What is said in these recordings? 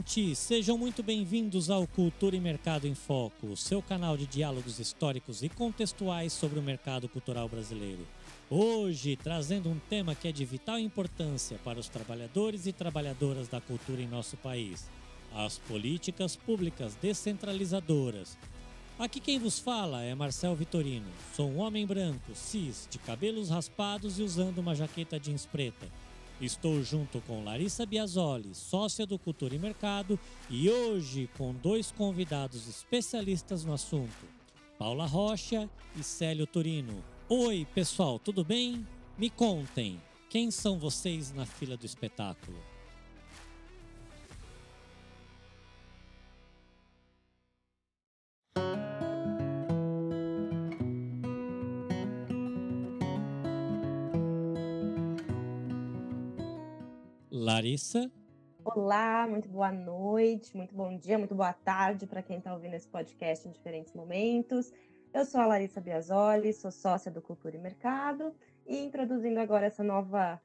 Gente! Sejam muito bem-vindos ao Cultura e Mercado em Foco, seu canal de diálogos históricos e contextuais sobre o mercado cultural brasileiro. Hoje, trazendo um tema que é de vital importância para os trabalhadores e trabalhadoras da cultura em nosso país: as políticas públicas descentralizadoras. Aqui quem vos fala é Marcel Vitorino. Sou um homem branco, cis, de cabelos raspados e usando uma jaqueta jeans preta. Estou junto com Larissa Biasoli, sócia do Cultura e Mercado, e hoje com dois convidados especialistas no assunto, Paula Rocha e Célio Turino. Oi, pessoal, tudo bem? Me contem, quem são vocês na fila do espetáculo? Larissa. Olá, muito boa noite, muito bom dia, muito boa tarde para quem está ouvindo esse podcast em diferentes momentos. Eu sou a Larissa Biasoli, sou sócia do Cultura e Mercado e introduzindo agora essa nova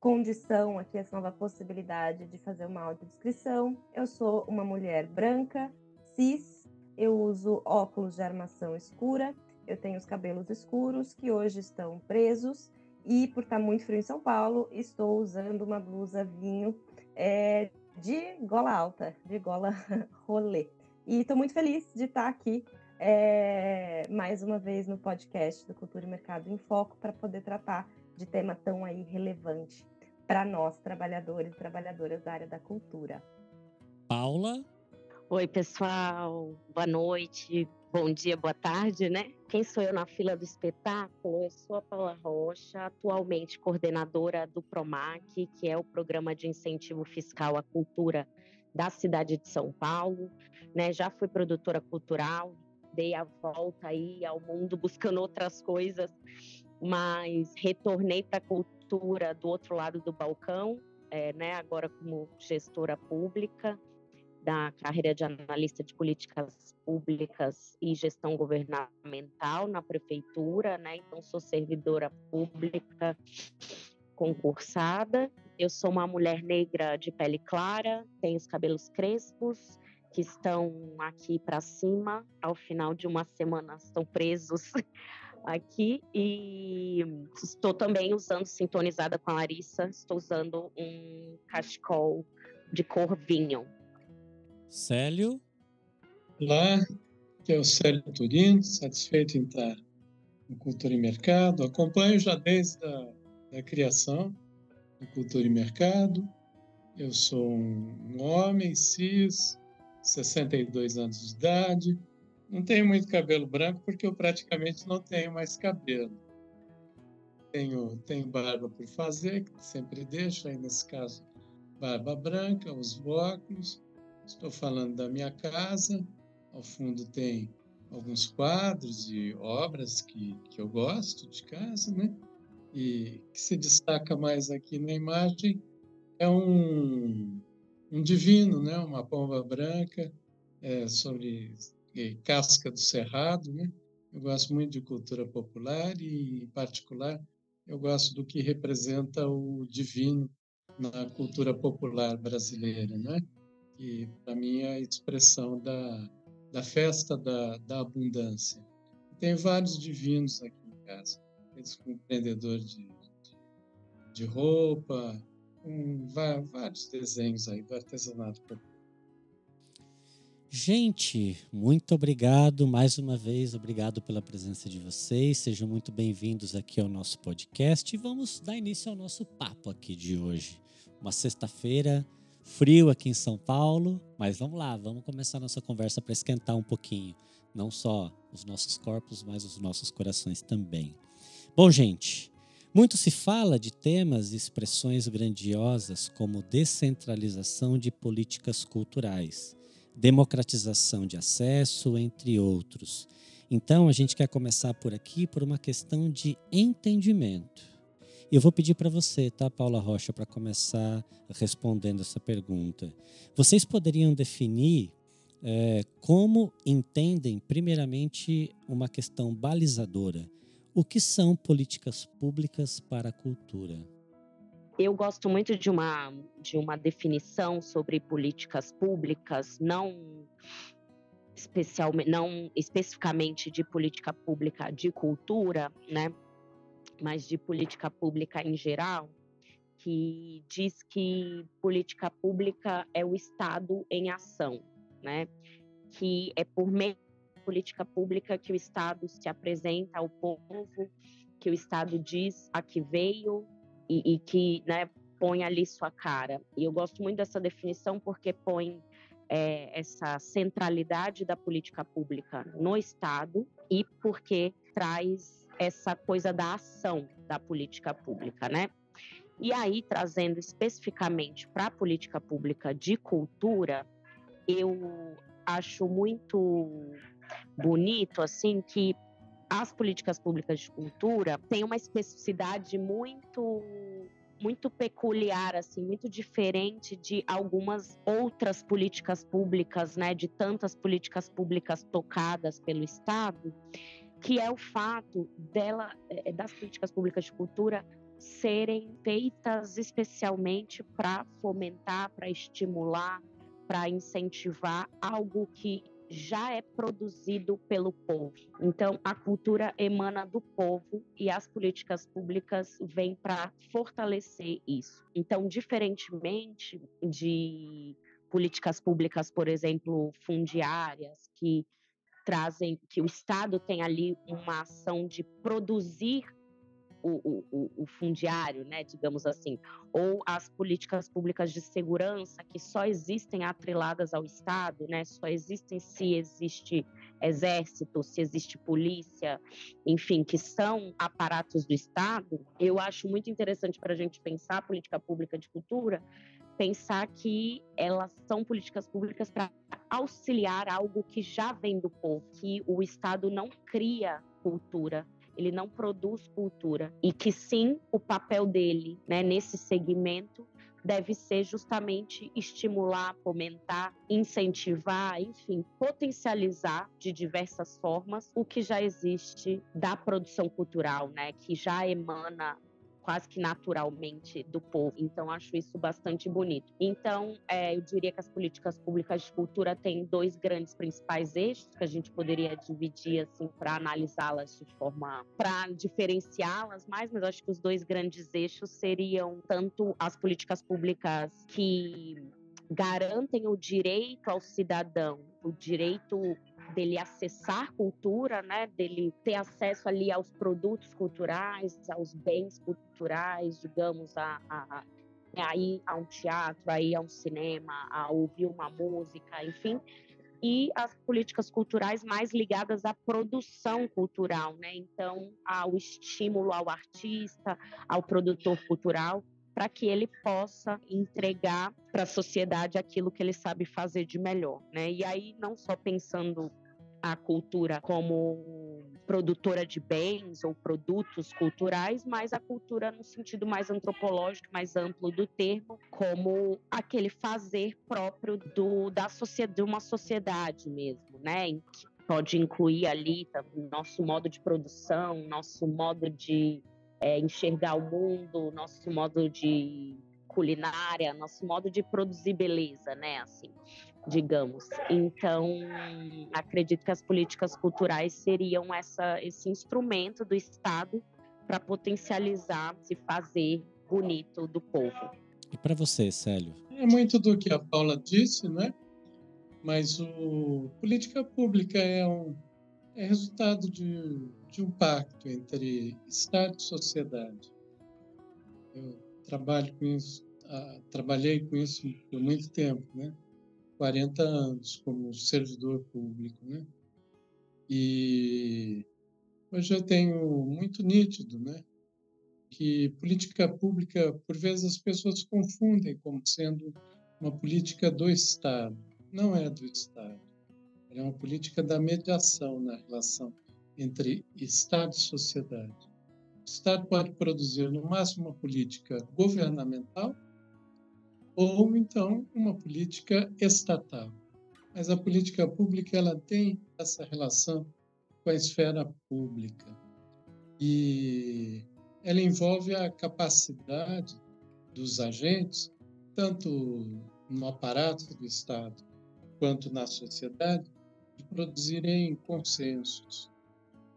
condição aqui, essa nova possibilidade de fazer uma audiodescrição. Eu sou uma mulher branca, cis, eu uso óculos de armação escura, eu tenho os cabelos escuros que hoje estão presos e por estar muito frio em São Paulo, estou usando uma blusa vinho é, de gola alta, de gola rolê. E estou muito feliz de estar aqui é, mais uma vez no podcast do Cultura e Mercado em Foco para poder tratar de tema tão aí relevante para nós, trabalhadores e trabalhadoras da área da cultura. Paula? Oi, pessoal. Boa noite, bom dia, boa tarde, né? Quem sou eu na fila do espetáculo? Eu sou a Paula Rocha, atualmente coordenadora do PROMAC, que é o Programa de Incentivo Fiscal à Cultura da cidade de São Paulo. Né? Já fui produtora cultural, dei a volta aí ao mundo buscando outras coisas, mas retornei para a cultura do outro lado do balcão, é, né? agora como gestora pública da carreira de analista de políticas públicas e gestão governamental na prefeitura, né? Então sou servidora pública concursada. Eu sou uma mulher negra de pele clara, tenho os cabelos crespos que estão aqui para cima. Ao final de uma semana estão presos aqui e estou também usando sintonizada com a Larissa. Estou usando um cachecol de cor vinho Célio. Olá, aqui é o Célio Turino, satisfeito em estar no Cultura e Mercado. Acompanho já desde a da criação do Cultura e Mercado. Eu sou um homem cis, 62 anos de idade. Não tenho muito cabelo branco porque eu praticamente não tenho mais cabelo. Tenho, tenho barba por fazer, que sempre deixo, aí nesse caso, barba branca, os óculos Estou falando da minha casa. Ao fundo tem alguns quadros e obras que, que eu gosto de casa, né? E que se destaca mais aqui na imagem é um, um divino, né? Uma pomba branca é, sobre é, casca do cerrado, né? Eu gosto muito de cultura popular e, em particular, eu gosto do que representa o divino na cultura popular brasileira, né? Que para mim é a expressão da, da festa da, da abundância. Tem vários divinos aqui em casa, eles com empreendedor de, de, roupa, com vários desenhos aí do artesanato. Gente, muito obrigado mais uma vez, obrigado pela presença de vocês. Sejam muito bem-vindos aqui ao nosso podcast e vamos dar início ao nosso papo aqui de hoje. Uma sexta-feira frio aqui em São Paulo, mas vamos lá, vamos começar nossa conversa para esquentar um pouquinho, não só os nossos corpos, mas os nossos corações também. Bom, gente, muito se fala de temas e expressões grandiosas como descentralização de políticas culturais, democratização de acesso, entre outros. Então, a gente quer começar por aqui por uma questão de entendimento. Eu vou pedir para você, tá, Paula Rocha, para começar respondendo essa pergunta. Vocês poderiam definir é, como entendem, primeiramente, uma questão balizadora? O que são políticas públicas para a cultura? Eu gosto muito de uma, de uma definição sobre políticas públicas, não especialmente, não especificamente de política pública de cultura, né? Mas de política pública em geral, que diz que política pública é o Estado em ação, né? Que é por meio da política pública que o Estado se apresenta ao povo, que o Estado diz a que veio e, e que, né, põe ali sua cara. E eu gosto muito dessa definição porque põe é, essa centralidade da política pública no Estado e porque traz essa coisa da ação da política pública, né? E aí, trazendo especificamente para a política pública de cultura, eu acho muito bonito, assim, que as políticas públicas de cultura têm uma especificidade muito muito peculiar, assim, muito diferente de algumas outras políticas públicas, né, de tantas políticas públicas tocadas pelo Estado, que é o fato dela, é, das políticas públicas de cultura serem feitas especialmente para fomentar, para estimular, para incentivar algo que já é produzido pelo povo. Então, a cultura emana do povo e as políticas públicas vêm para fortalecer isso. Então, diferentemente de políticas públicas, por exemplo, fundiárias, que trazem que o Estado tem ali uma ação de produzir o, o, o, fundiário, né, digamos assim, ou as políticas públicas de segurança que só existem atreladas ao Estado, né, só existem se existe exército, se existe polícia, enfim, que são aparatos do Estado, eu acho muito interessante para a gente pensar a política pública de cultura, pensar que elas são políticas públicas para auxiliar algo que já vem do povo, que o Estado não cria cultura, ele não produz cultura e que sim o papel dele, né, nesse segmento deve ser justamente estimular, fomentar, incentivar, enfim, potencializar de diversas formas o que já existe da produção cultural, né, que já emana quase que naturalmente do povo. Então, acho isso bastante bonito. Então, é, eu diria que as políticas públicas de cultura têm dois grandes principais eixos que a gente poderia dividir assim para analisá-las de forma para diferenciá-las mais, mas acho que os dois grandes eixos seriam tanto as políticas públicas que garantem o direito ao cidadão, o direito dele acessar cultura, né, dele ter acesso ali aos produtos culturais, aos bens culturais, digamos, a, a, a ir a um teatro, a a um cinema, a ouvir uma música, enfim, e as políticas culturais mais ligadas à produção cultural, né? Então, ao estímulo ao artista, ao produtor cultural, para que ele possa entregar para a sociedade aquilo que ele sabe fazer de melhor, né? E aí não só pensando a cultura como produtora de bens ou produtos culturais, mas a cultura no sentido mais antropológico, mais amplo do termo, como aquele fazer próprio do, da sociedade, de uma sociedade mesmo, né? Que pode incluir ali nosso modo de produção, nosso modo de é, enxergar o mundo, nosso modo de culinária, nosso modo de produzir beleza, né? Assim, digamos. Então, acredito que as políticas culturais seriam essa, esse instrumento do Estado para potencializar, se fazer bonito do povo. E para você, Célio? É muito do que a Paula disse, né? Mas o política pública é um é resultado de, de um pacto entre Estado e sociedade. Eu trabalho com isso, ah, trabalhei com isso por muito tempo, né? 40 anos como servidor público, né? E hoje eu tenho muito nítido, né? Que política pública, por vezes as pessoas confundem como sendo uma política do Estado. Não é do Estado é uma política da mediação na relação entre Estado e sociedade. O Estado pode produzir, no máximo, uma política governamental ou, então, uma política estatal. Mas a política pública ela tem essa relação com a esfera pública. E ela envolve a capacidade dos agentes, tanto no aparato do Estado quanto na sociedade, de produzirem consensos.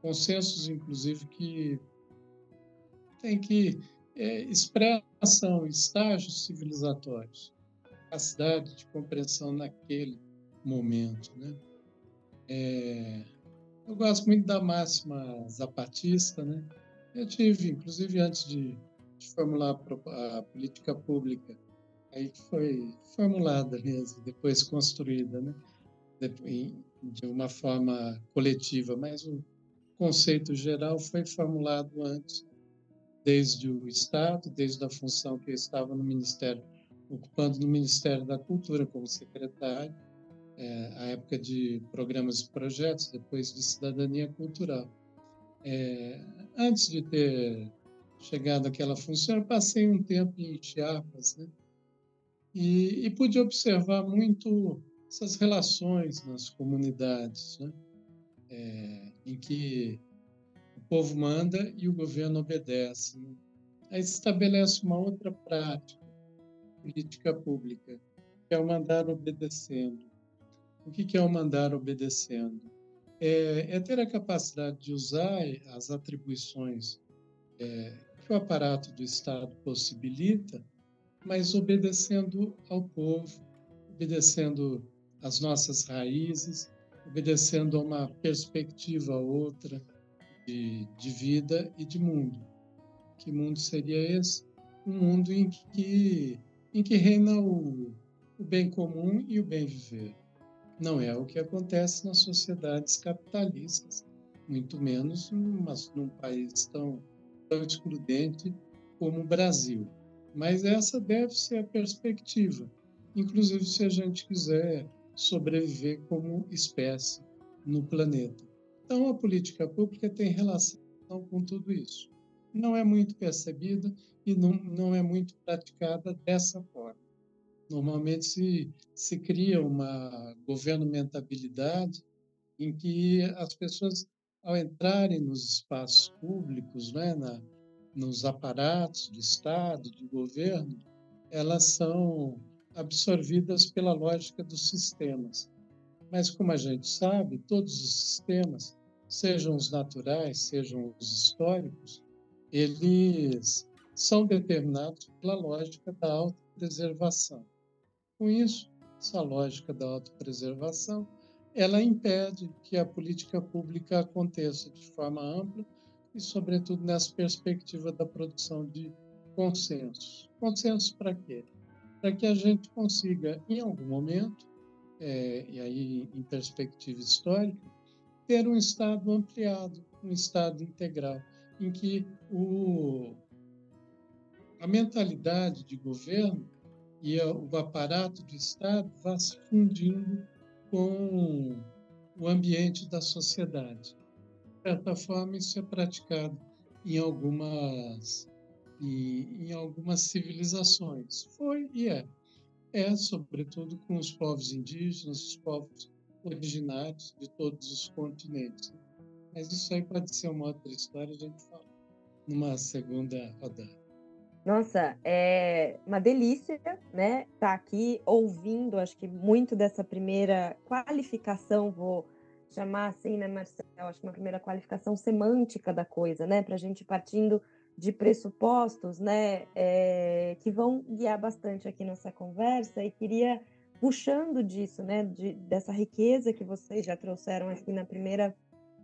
Consensos, inclusive, que tem que é, expressam estágios civilizatórios, capacidade de compreensão naquele momento. Né? É, eu gosto muito da máxima zapatista, né? Eu tive, inclusive, antes de, de formular a, política pública, aí que foi formulada mesmo, depois construída, né? De uma forma coletiva, mas o conceito geral foi formulado antes, desde o Estado, desde a função que eu estava no Ministério, ocupando no Ministério da Cultura como secretário, é, a época de programas e projetos, depois de cidadania cultural. É, antes de ter chegado àquela função, eu passei um tempo em Chiapas, né? E, e pude observar muito essas relações nas comunidades, né? É, em que o povo manda e o governo obedece. Né? Aí se estabelece uma outra prática, política pública, que é o mandar obedecendo. O que é o mandar obedecendo? É, é ter a capacidade de usar as atribuições é, que o aparato do Estado possibilita, mas obedecendo ao povo, obedecendo às nossas raízes, obedecendo a uma perspectiva outra de, de vida e de mundo. Que mundo seria esse? Um mundo em que, em que reina o, o bem comum e o bem viver. Não é o que acontece nas sociedades capitalistas, muito menos mas num país tão, tão excludente como o Brasil. Mas essa deve ser a perspectiva, inclusive se a gente quiser sobreviver como espécie no planeta. Então, a política pública tem relação com tudo isso. Não é muito percebida e não, não é muito praticada dessa forma. Normalmente se, se cria uma governamentabilidade em que as pessoas, ao entrarem nos espaços públicos, né, na, nos aparatos do Estado, do governo, elas são absorvidas pela lógica dos sistemas. Mas, como a gente sabe, todos os sistemas, sejam os naturais, sejam os históricos, eles são determinados pela lógica da autopreservação. Com isso, essa lógica da autopreservação, ela impede que a política pública aconteça de forma ampla e, sobretudo, nessa perspectiva da produção de consensos. Consensos para quê? Para que a gente consiga, em algum momento, é, e aí em perspectiva histórica, ter um Estado ampliado, um Estado integral, em que o, a mentalidade de governo e o aparato do Estado vá se fundindo com o ambiente da sociedade. De certa forma, isso é praticado em algumas, em, em algumas civilizações. Foi e é. É, sobretudo, com os povos indígenas, os povos originários de todos os continentes. Mas isso aí pode ser uma outra história, a gente fala numa segunda rodada. Nossa, é uma delícia, né? Estar tá aqui ouvindo, acho que muito dessa primeira qualificação, vou chamar assim, né, Marcelo? Acho que uma primeira qualificação semântica da coisa, né? Para a gente partindo de pressupostos, né, é, que vão guiar bastante aqui nossa conversa e queria puxando disso, né, de, dessa riqueza que vocês já trouxeram aqui na primeira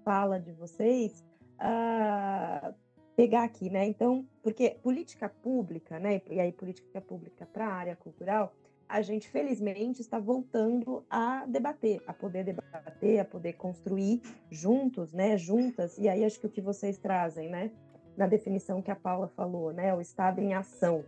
fala de vocês, uh, pegar aqui, né? Então, porque política pública, né? E aí política pública para a área cultural, a gente felizmente está voltando a debater, a poder debater, a poder construir juntos, né? Juntas. E aí acho que o que vocês trazem, né? Na definição que a Paula falou, né? O Estado em ação.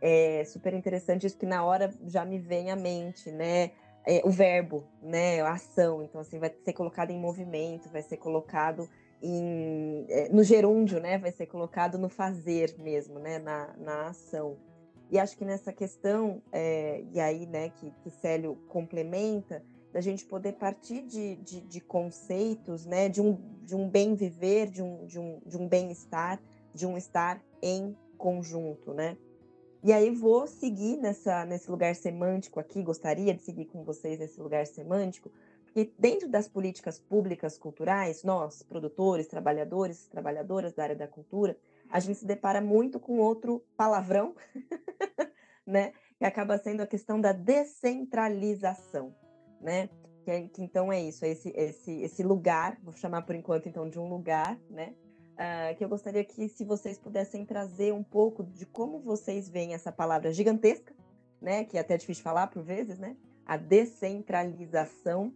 É super interessante isso que na hora já me vem à mente, né? É, o verbo, né? A ação. Então, assim, vai ser colocado em movimento, vai ser colocado em, é, no gerúndio, né? Vai ser colocado no fazer mesmo, né? Na, na ação. E acho que nessa questão, é, e aí, né, que, que Célio complementa, da gente poder partir de, de, de, conceitos, né, de um, de um bem viver, de um, de um, de um bem-estar, de um estar em conjunto, né? E aí vou seguir nessa, nesse lugar semântico aqui, gostaria de seguir com vocês nesse lugar semântico, porque dentro das políticas públicas culturais, nós, produtores, trabalhadores, trabalhadoras da área da cultura, a gente se depara muito com outro palavrão, né? Que acaba sendo a questão da descentralização, né? Que, é, que então é isso, é esse, esse, esse lugar, vou chamar por enquanto então de um lugar, né? Uh, que eu gostaria que se vocês pudessem trazer um pouco de como vocês veem essa palavra gigantesca, né? Que é até difícil de falar por vezes, né? A descentralização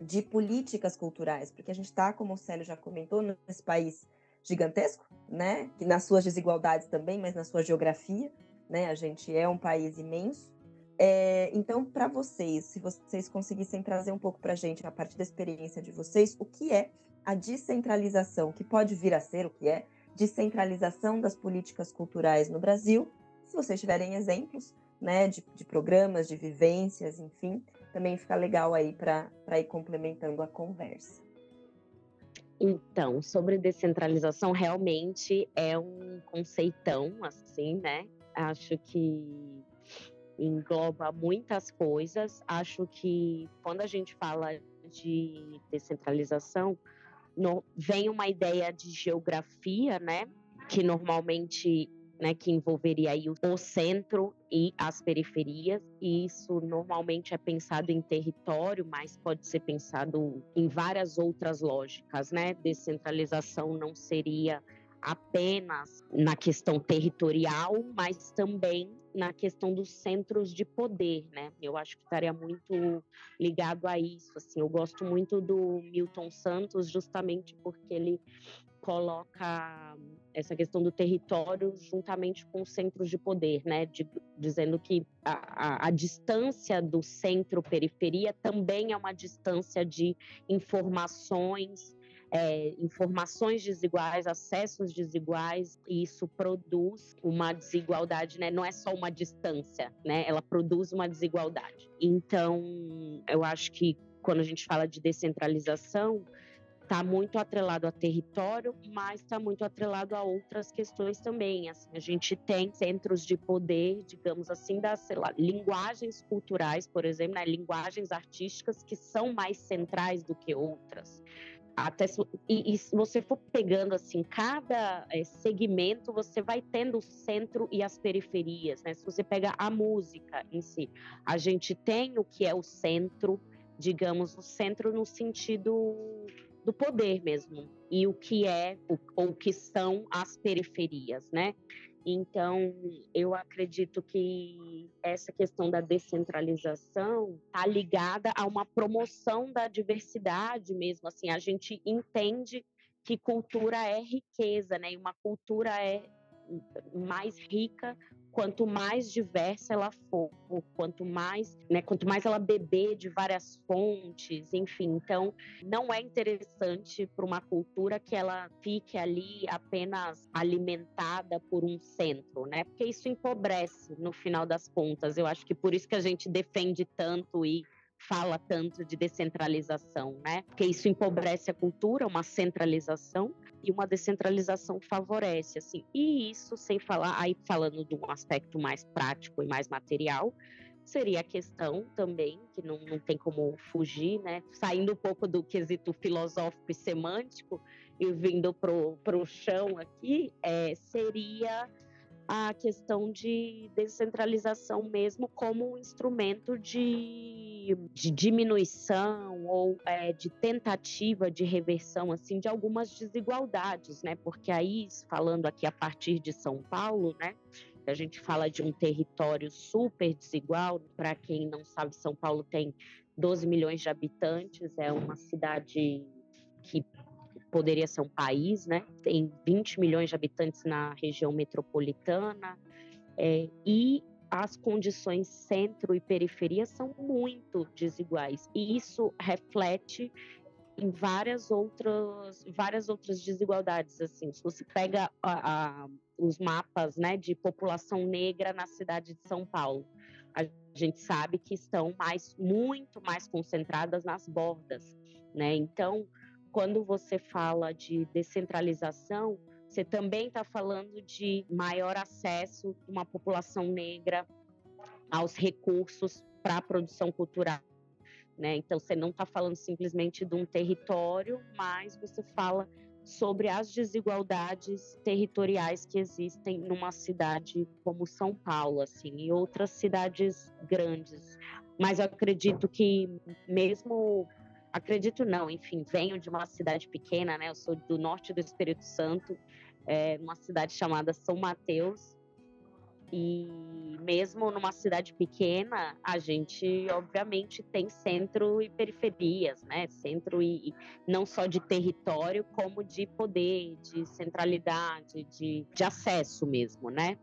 de políticas culturais, porque a gente está, como o Célio já comentou, nesse país gigantesco, né? Que nas suas desigualdades também, mas na sua geografia, né? A gente é um país imenso. É, então, para vocês, se vocês conseguissem trazer um pouco para a gente, a partir da experiência de vocês, o que é a descentralização, que pode vir a ser o que é descentralização das políticas culturais no Brasil, se vocês tiverem exemplos, né, de, de programas, de vivências, enfim, também fica legal aí para ir complementando a conversa. Então, sobre descentralização, realmente é um conceitão, assim, né? Acho que engloba muitas coisas. Acho que quando a gente fala de descentralização, no, vem uma ideia de geografia, né? Que normalmente né, que envolveria aí o, centro e as periferias. E isso normalmente é pensado em território, mas pode ser pensado em várias outras lógicas, né? Descentralização não seria apenas na questão territorial, mas também na questão dos centros de poder, né? Eu acho que estaria muito ligado a isso. Assim, eu gosto muito do Milton Santos, justamente porque ele coloca essa questão do território juntamente com os centros de poder, né? De, dizendo que a, a, a distância do centro-periferia também é uma distância de informações, é, informações desiguais, acessos desiguais, e isso produz uma desigualdade, né? Não é só uma distância, né? Ela produz uma desigualdade. Então, eu acho que quando a gente fala de descentralização, está muito atrelado a território, mas está muito atrelado a outras questões também. Assim, a gente tem centros de poder, digamos assim, das lá, linguagens culturais, por exemplo, né, linguagens artísticas que são mais centrais do que outras. Até se, e, e, se você for pegando assim cada é, segmento, você vai tendo o centro e as periferias, né? Se você pega a música em si, a gente tem o que é o centro, digamos, o centro no sentido do poder mesmo e o que é ou o que são as periferias, né? Então, eu acredito que essa questão da descentralização está ligada a uma promoção da diversidade mesmo. Assim, a gente entende que cultura é riqueza, né? E uma cultura é mais rica quanto mais diversa ela for, quanto mais, né, quanto mais ela beber de várias fontes, enfim. Então, não é interessante para uma cultura que ela fique ali apenas alimentada por um centro, né? Porque isso empobrece no final das contas. Eu acho que por isso que a gente defende tanto e fala tanto de descentralização, né? Porque isso empobrece a cultura, uma centralização e uma descentralização favorece, assim. E isso sem falar, aí falando de um aspecto mais prático e mais material, seria a questão também, que não, não tem como fugir, né? Saindo um pouco do quesito filosófico e semântico e vindo para o chão aqui, é, seria a questão de descentralização mesmo como um instrumento de, de diminuição ou é, de tentativa de reversão assim de algumas desigualdades, né? Porque aí falando aqui a partir de São Paulo, né? A gente fala de um território super desigual. Para quem não sabe, São Paulo tem 12 milhões de habitantes, é uma cidade que poderia ser um país, né? Tem 20 milhões de habitantes na região metropolitana é, e as condições centro e periferia são muito desiguais. E isso reflete em várias outras várias outras desigualdades assim. Se você pega a, a, os mapas né de população negra na cidade de São Paulo a gente sabe que estão mais muito mais concentradas nas bordas né? Então quando você fala de descentralização, você também está falando de maior acesso de uma população negra aos recursos para a produção cultural. Né? Então, você não está falando simplesmente de um território, mas você fala sobre as desigualdades territoriais que existem numa cidade como São Paulo, assim, e outras cidades grandes. Mas eu acredito que mesmo acredito não, enfim, venho de uma cidade pequena, né? Eu sou do norte do Espírito Santo, é, uma cidade chamada São Mateus, e mesmo numa cidade pequena, a gente obviamente tem centro e periferias, né? Centro e, não só de território, como de poder, de centralidade, de, de acesso mesmo, né?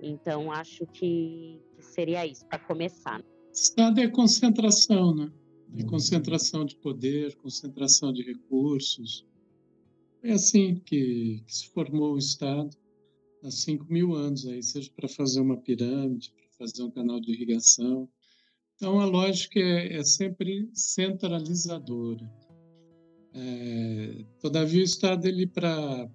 Então acho que, que seria isso para começar. Estado é concentração, né? É concentração de poder, concentração de recursos. É assim que, que se formou o Estado há 5 mil anos, aí, seja para fazer uma pirâmide, para fazer um canal de irrigação. Então, a lógica é, é sempre centralizadora. É, todavia, o Estado, ele para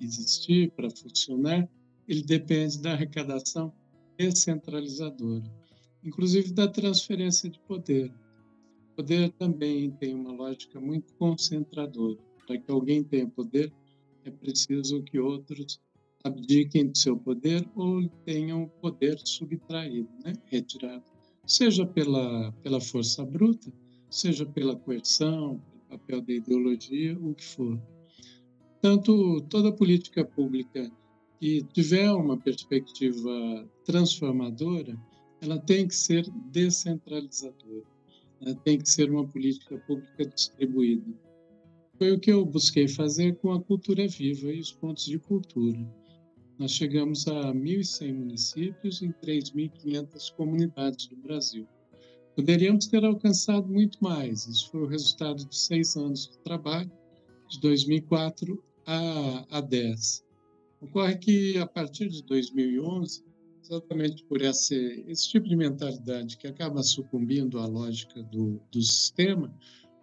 existir, para funcionar, ele depende da arrecadação descentralizadora, inclusive da transferência de poder. Poder também tem uma lógica muito concentradora. Para que alguém tenha poder, é preciso que outros abdiquem do seu poder ou tenham o poder subtraído, né? retirado, seja pela, pela força bruta, seja pela coerção, pelo papel da ideologia, o que for. Tanto toda política pública que tiver uma perspectiva transformadora, ela tem que ser descentralizadora, tem que ser uma política pública distribuída. Foi o que eu busquei fazer com a cultura viva e os pontos de cultura. Nós chegamos a 1.100 municípios em 3.500 comunidades do Brasil. Poderíamos ter alcançado muito mais. Isso foi o resultado de seis anos de trabalho, de 2004 a, a 10. Ocorre que, a partir de 2011, exatamente por esse, esse tipo de mentalidade que acaba sucumbindo à lógica do, do sistema,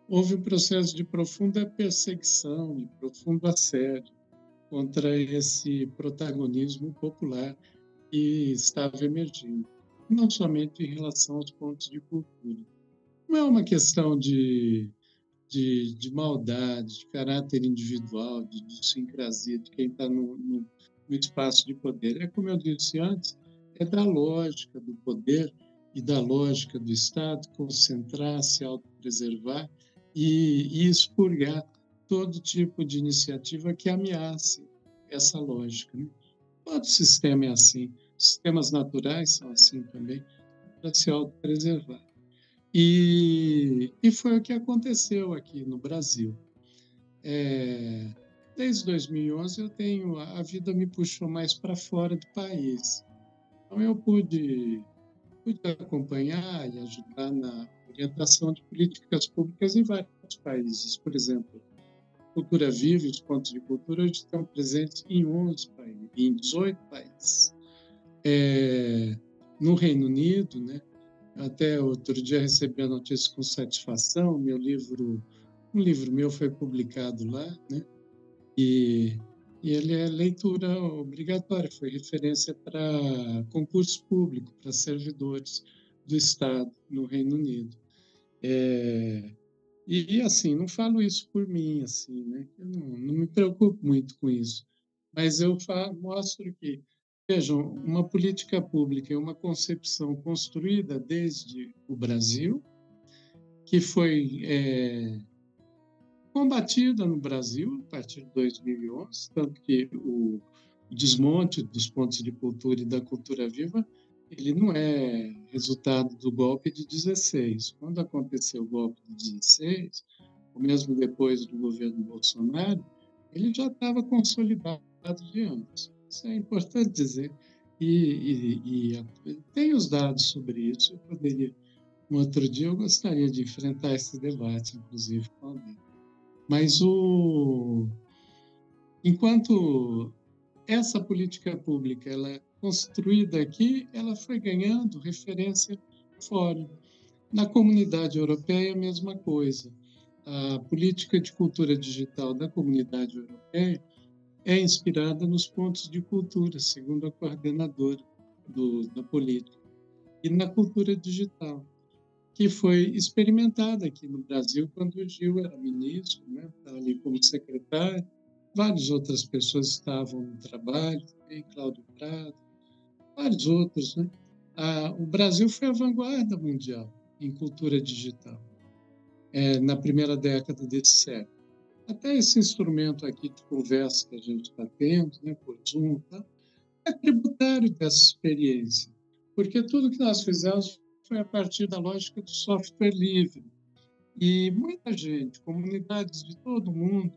houve um processo de profunda perseguição e profundo assédio contra esse protagonismo popular que estava emergindo, não somente em relação aos pontos de cultura. Não é uma questão de, de, de maldade, de caráter individual, de idiosincrasia de quem está no, no, no espaço de poder. É como eu disse antes, é da lógica do poder e da lógica do Estado concentrar, se autopreservar e, e expurgar todo tipo de iniciativa que ameace essa lógica. Né? Todo sistema é assim. Sistemas naturais são assim também, para se autopreservar. E, e foi o que aconteceu aqui no Brasil. É, desde 2011 eu tenho a vida me puxou mais para fora do país. Então eu pude, pude acompanhar e ajudar na orientação de políticas públicas em vários países. Por exemplo, Cultura Viva e os pontos de cultura hoje estão presentes em 11 países, em 18 países. É, no Reino Unido, né, até outro dia recebi a notícia com satisfação, meu livro, um livro meu foi publicado lá, né, e, e ele é leitura obrigatória, foi referência para concurso público, para servidores do Estado no Reino Unido. É, e, assim, não falo isso por mim, assim, né? Eu não, não me preocupo muito com isso. Mas eu falo, mostro que, vejam, uma política pública é uma concepção construída desde o Brasil, que foi é, combatida no Brasil a partir de 2011, tanto que o desmonte dos pontos de cultura e da cultura viva ele não é resultado do golpe de 16. Quando aconteceu o golpe de 16, ou mesmo depois do governo Bolsonaro, ele já estava consolidado de antes. Isso é importante dizer. E, e, e, tem os dados sobre isso. Eu poderia, um outro dia, eu gostaria de enfrentar esse debate, inclusive, com alguém. Mas o, enquanto essa política pública ela construída aqui, ela foi ganhando referência fora. Na comunidade europeia, a mesma coisa. A política de cultura digital da comunidade europeia é inspirada nos pontos de cultura, segundo a coordenadora do, da política, e na cultura digital, que foi experimentada aqui no Brasil quando o Gil era ministro, né? Estava ali como secretário, várias outras pessoas estavam no trabalho, também Cláudio Prado, vários outros. Né? Ah, o Brasil foi a vanguarda mundial em cultura digital é, na primeira década desse século. Até esse instrumento aqui de conversa que a gente está tendo, né, por Zoom, tá, é tributário dessa experiência, porque tudo que nós fizemos foi a partir da lógica do software livre. E muita gente, comunidades de todo mundo,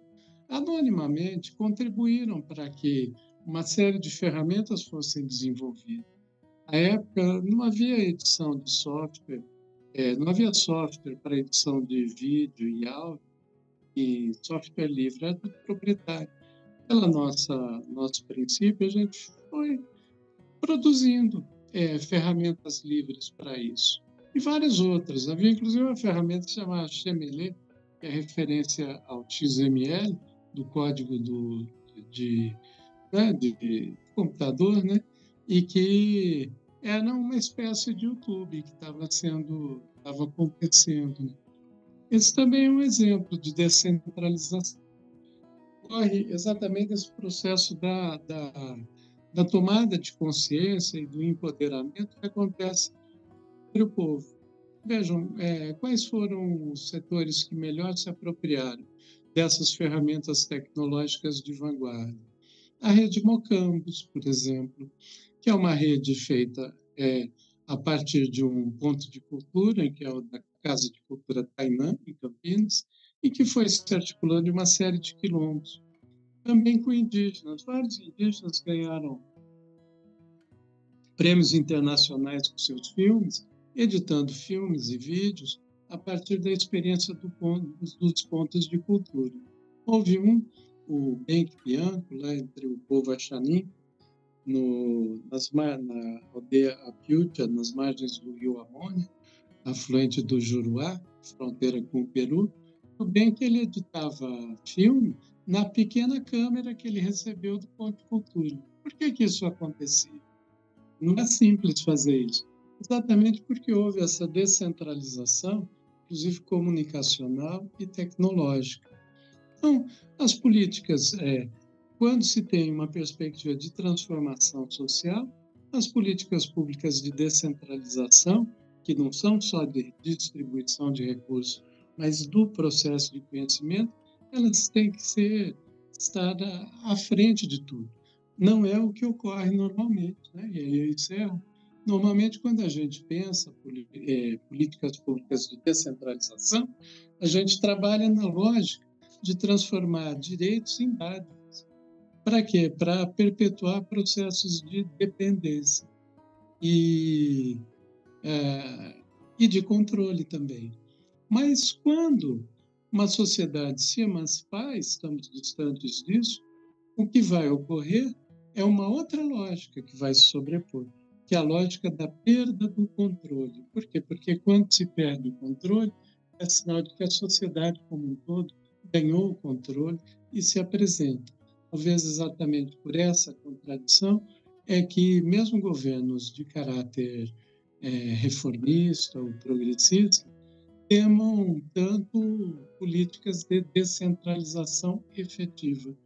anonimamente contribuíram para que uma série de ferramentas fossem desenvolvidas. Na época, não havia edição de software, é, não havia software para edição de vídeo e áudio, e software livre era do proprietário. Nossa nosso princípio, a gente foi produzindo é, ferramentas livres para isso. E várias outras. Havia inclusive uma ferramenta chamada Chemelet, que é referência ao XML, do código do, de, né, de, de computador, né? e que era uma espécie de YouTube que estava sendo, estava acontecendo. Né. Esse também é um exemplo de descentralização. Ocorre exatamente esse processo da, da, da tomada de consciência e do empoderamento que acontece entre o povo. Vejam, é, quais foram os setores que melhor se apropriaram dessas ferramentas tecnológicas de vanguarda? A rede Mocambos, por exemplo, que é uma rede feita é, a partir de um ponto de cultura, que é o da Casa de Cultura Tainã, em Campinas, e que foi se articulando em uma série de quilombos. Também com indígenas. Vários indígenas ganharam prêmios internacionais com seus filmes, editando filmes e vídeos a partir da experiência do dos pontos de cultura. Houve um, o Benque Bianco, lá entre o povo Axanim, no, nas, na aldeia Apiútia, nas margens do rio Amônia, afluente do Juruá, fronteira com o Peru, o bem que ele editava filme na pequena câmera que ele recebeu do Ponto de Cultura. Por que, que isso acontecia? Não é simples fazer isso. Exatamente porque houve essa descentralização, inclusive comunicacional e tecnológica. Então, as políticas é, quando se tem uma perspectiva de transformação social, as políticas públicas de descentralização, que não são só de distribuição de recursos, mas do processo de conhecimento, elas têm que ser estar à frente de tudo. Não é o que ocorre normalmente, né? E aí eu encerro. Normalmente, quando a gente pensa é, políticas públicas de descentralização, a gente trabalha na lógica de transformar direitos em dados para quê? Para perpetuar processos de dependência e, é, e de controle também. Mas quando uma sociedade se emancipar, estamos distantes disso, o que vai ocorrer é uma outra lógica que vai se sobrepor, que é a lógica da perda do controle. Por quê? Porque quando se perde o controle, é sinal de que a sociedade como um todo ganhou o controle e se apresenta talvez exatamente por essa contradição, é que mesmo governos de caráter é, reformista ou progressista temam tanto políticas de descentralização efetiva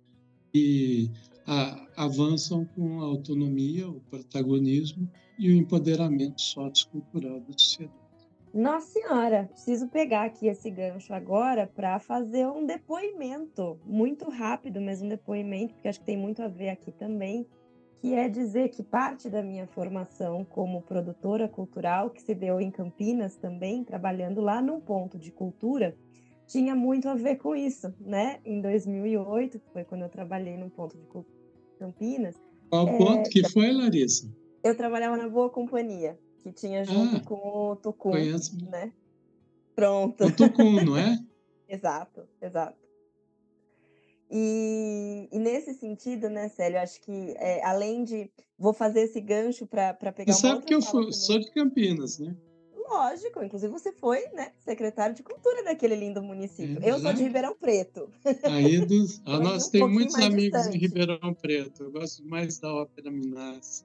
e a, avançam com a autonomia, o protagonismo e o empoderamento sociocultural da sociedade. Nossa Senhora, preciso pegar aqui esse gancho agora para fazer um depoimento muito rápido, mas um depoimento, porque acho que tem muito a ver aqui também, que é dizer que parte da minha formação como produtora cultural, que se deu em Campinas também, trabalhando lá num ponto de cultura, tinha muito a ver com isso, né? Em 2008, que foi quando eu trabalhei num ponto de cultura em Campinas. Qual é... ponto que foi, Larissa? Eu trabalhava na Boa Companhia que tinha junto ah, com o Tucum, conheço. né? Pronto. O Tucum, não é? exato, exato. E, e, nesse sentido, né, Célio, acho que é, além de. Vou fazer esse gancho para pegar Você sabe que eu fui, sou de Campinas, né? Lógico, inclusive você foi, né, secretário de cultura daquele lindo município. Eu sou de Ribeirão Preto. Aí dos, ah, nós um temos muitos amigos distante. em Ribeirão Preto. Eu gosto mais da Ópera Minas.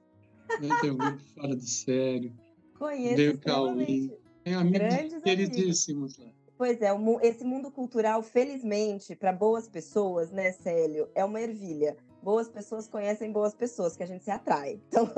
Né? Tem um grupo fora de sério. Conheço Veio Cauim. Tem amigos queridíssimos lá. Pois é, esse mundo cultural, felizmente, para boas pessoas, né, Célio, é uma ervilha. Boas pessoas conhecem boas pessoas, que a gente se atrai. Então.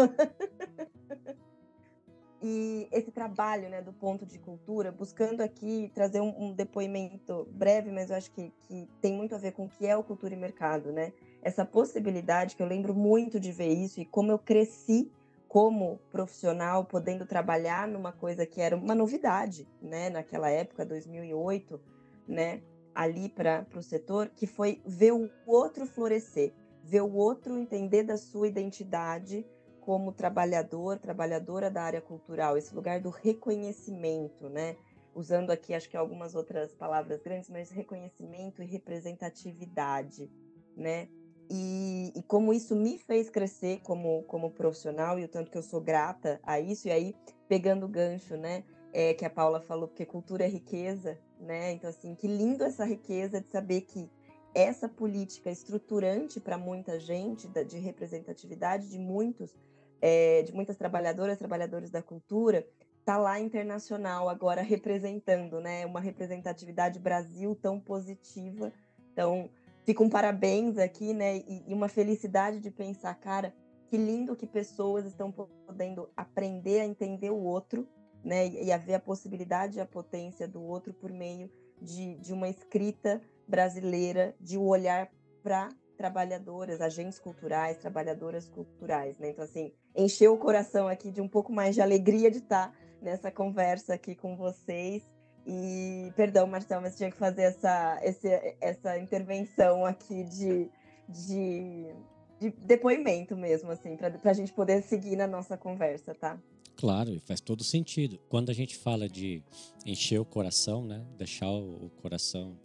e esse trabalho né, do ponto de cultura, buscando aqui trazer um, um depoimento breve, mas eu acho que, que, tem muito a ver com o que é o cultura e mercado, né? Essa possibilidade que eu lembro muito de ver isso e como eu cresci como profissional, podendo trabalhar numa coisa que era uma novidade, né? Naquela época, 2008, né? Ali para o setor, que foi ver o outro florescer, ver o outro entender da sua identidade, como trabalhador, trabalhadora da área cultural, esse lugar do reconhecimento, né? Usando aqui, acho que algumas outras palavras grandes, mas reconhecimento e representatividade, né? E, e, como isso me fez crescer como, como profissional, e o tanto que eu sou grata a isso, e aí, pegando o gancho, né? É, que a Paula falou, porque cultura é riqueza, né? Então, assim, que lindo essa riqueza de saber que essa política estruturante para muita gente, de representatividade de muitos, é, de muitas trabalhadoras, trabalhadores da cultura, está lá internacional agora representando, né? Uma representatividade Brasil tão positiva. Então, fica um parabéns aqui, né? E, e uma felicidade de pensar, cara, que lindo que pessoas estão podendo aprender a entender o outro, né? E, e a ver a possibilidade e a potência do outro por meio de, de uma escrita brasileira, de um olhar para trabalhadoras, agentes culturais, trabalhadoras culturais, né? Então, assim, encheu o coração aqui de um pouco mais de alegria de estar nessa conversa aqui com vocês. E, perdão, Marcelo, mas tinha que fazer essa, esse, essa intervenção aqui de, de, de depoimento mesmo, assim, para a gente poder seguir na nossa conversa, tá? Claro, e faz todo sentido. Quando a gente fala de encher o coração, né? Deixar o coração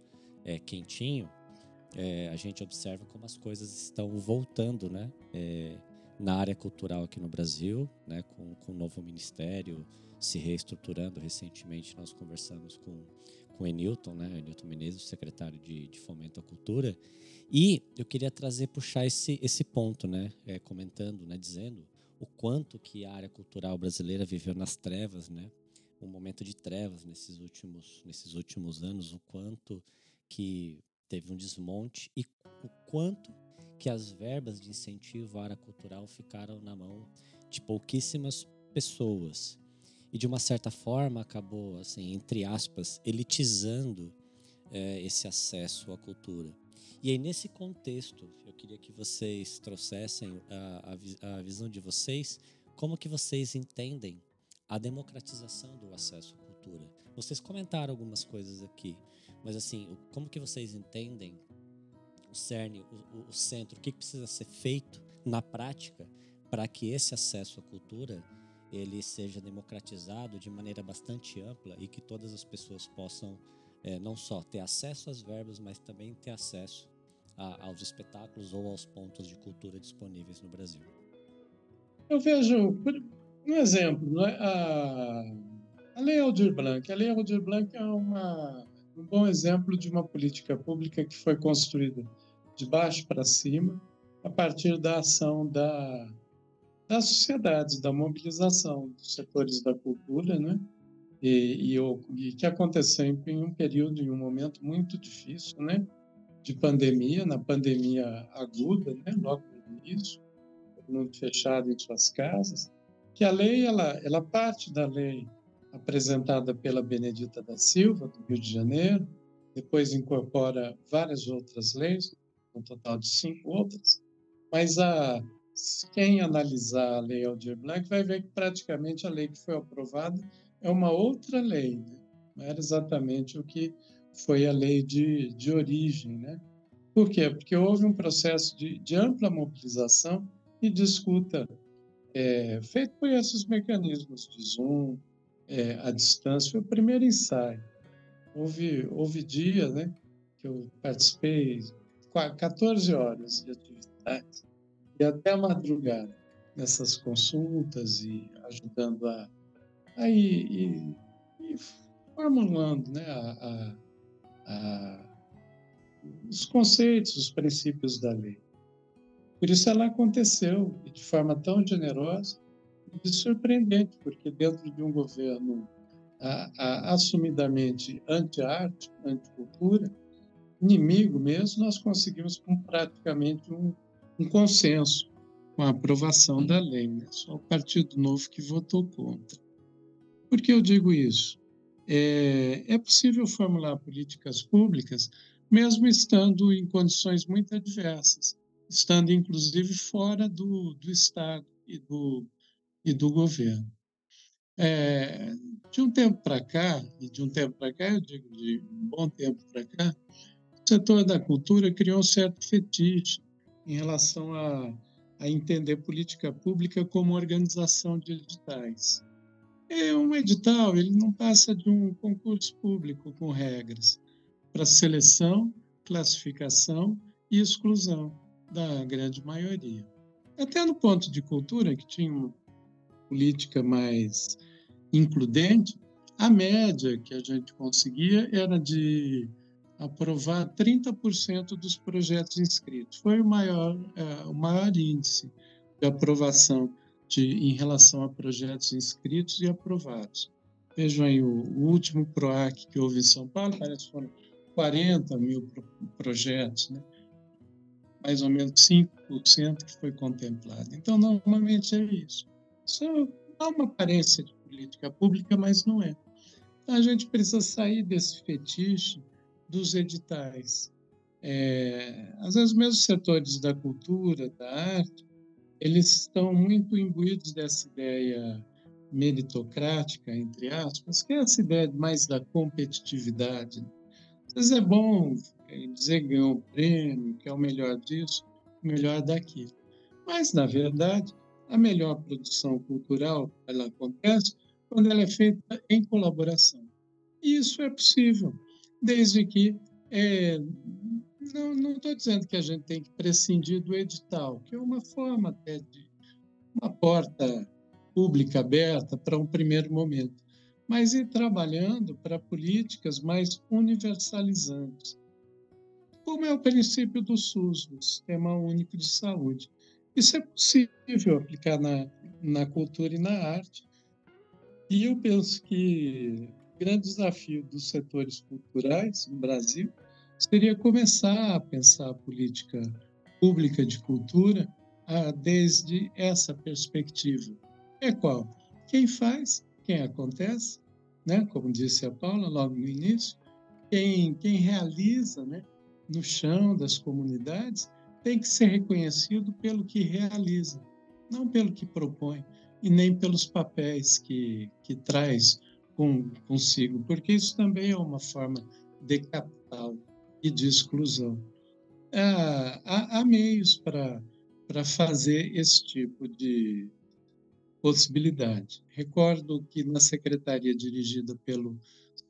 é, quentinho, é, a gente observa como as coisas estão voltando, né? É, na área cultural aqui no Brasil, né? Com, com o novo ministério se reestruturando. Recentemente nós conversamos com, com o Enilton, né? Enilton Menezes, secretário de, de Fomento à Cultura. E eu queria trazer, puxar esse, esse ponto, né? É, comentando, né? Dizendo o quanto que a área cultural brasileira viveu nas trevas, né? Um momento de trevas nesses últimos, nesses últimos anos, o quanto que teve um desmonte e o quanto que as verbas de incentivo à área cultural ficaram na mão de pouquíssimas pessoas. E de uma certa forma acabou, assim, entre aspas, elitizando é, esse acesso à cultura. E aí, nesse contexto, eu queria que vocês trouxessem a, a, a visão de vocês, como que vocês entendem a democratização do acesso à cultura. Vocês comentaram algumas coisas aqui, mas assim, como que vocês entendem o cerne, o, o centro, o que precisa ser feito na prática para que esse acesso à cultura ele seja democratizado de maneira bastante ampla e que todas as pessoas possam é, não só ter acesso às verbas, mas também ter acesso a, aos espetáculos ou aos pontos de cultura disponíveis no Brasil. Eu vejo um exemplo, é? a, a Lei Aldir Blanc. A Lei Aldir Blanc é uma um bom exemplo de uma política pública que foi construída de baixo para cima, a partir da ação da, das sociedades, da mobilização dos setores da cultura, né? E, e, e que aconteceu em um período, em um momento muito difícil, né? De pandemia, na pandemia aguda, né? Logo no início, todo mundo fechado em suas casas. Que a lei, ela, ela parte da lei apresentada pela Benedita da Silva, do Rio de Janeiro, depois incorpora várias outras leis, um total de cinco outras, mas a, quem analisar a Lei Aldir Blanc vai ver que praticamente a lei que foi aprovada é uma outra lei, né? não era exatamente o que foi a lei de, de origem. Né? Por quê? Porque houve um processo de, de ampla mobilização e disputa é, feito por esses mecanismos de Zoom, é, à distância, foi o primeiro ensaio. Houve, houve dias né, que eu participei 14 horas de atividade e até a madrugada nessas consultas e ajudando a, a formulando né, a, a, a, os conceitos, os princípios da lei. Por isso ela aconteceu de forma tão generosa e surpreendente, porque dentro de um governo assumidamente anti-arte, anti-cultura, inimigo mesmo, nós conseguimos com praticamente um, um consenso com a aprovação da lei. Né? Só o Partido Novo que votou contra. Por que eu digo isso? É, é possível formular políticas públicas mesmo estando em condições muito adversas, estando inclusive fora do, do Estado e do, e do governo. É, de um tempo para cá, e de um tempo para cá, eu digo de um bom tempo para cá, o setor da cultura criou um certo fetiche em relação a, a entender política pública como organização de editais. É um edital, ele não passa de um concurso público com regras para seleção, classificação e exclusão da grande maioria. Até no ponto de cultura, que tinha uma política mais includente, a média que a gente conseguia era de aprovar 30% dos projetos inscritos. Foi o maior, é, o maior índice de aprovação de, em relação a projetos inscritos e aprovados. Vejam aí, o, o último PROAC que houve em São Paulo, parece que foram 40 mil projetos, né? mais ou menos 5% que foi contemplado. Então, normalmente é isso. Só dá uma aparência de política pública, mas não é. Então, a gente precisa sair desse fetiche dos editais. É, às vezes, mesmo setores da cultura, da arte, eles estão muito imbuídos dessa ideia meritocrática, entre aspas, que é essa ideia mais da competitividade. Às vezes é bom dizer que ganhou um prêmio, que é o melhor disso, o melhor daquilo. Mas, na verdade, a melhor produção cultural ela acontece quando ela é feita em colaboração. E isso é possível, desde que é, não estou dizendo que a gente tem que prescindir do edital, que é uma forma até de uma porta pública aberta para um primeiro momento, mas ir trabalhando para políticas mais universalizantes, como é o princípio do SUS, do Sistema Único de Saúde. Isso é possível aplicar na, na cultura e na arte. E eu penso que o grande desafio dos setores culturais no Brasil seria começar a pensar a política pública de cultura ah, desde essa perspectiva. É qual? Quem faz, quem acontece, né? como disse a Paula logo no início, quem, quem realiza né? no chão das comunidades tem que ser reconhecido pelo que realiza, não pelo que propõe e nem pelos papéis que, que traz com, consigo, porque isso também é uma forma de capital e de exclusão. Há, há, há meios para fazer esse tipo de possibilidade. Recordo que na secretaria dirigida pelo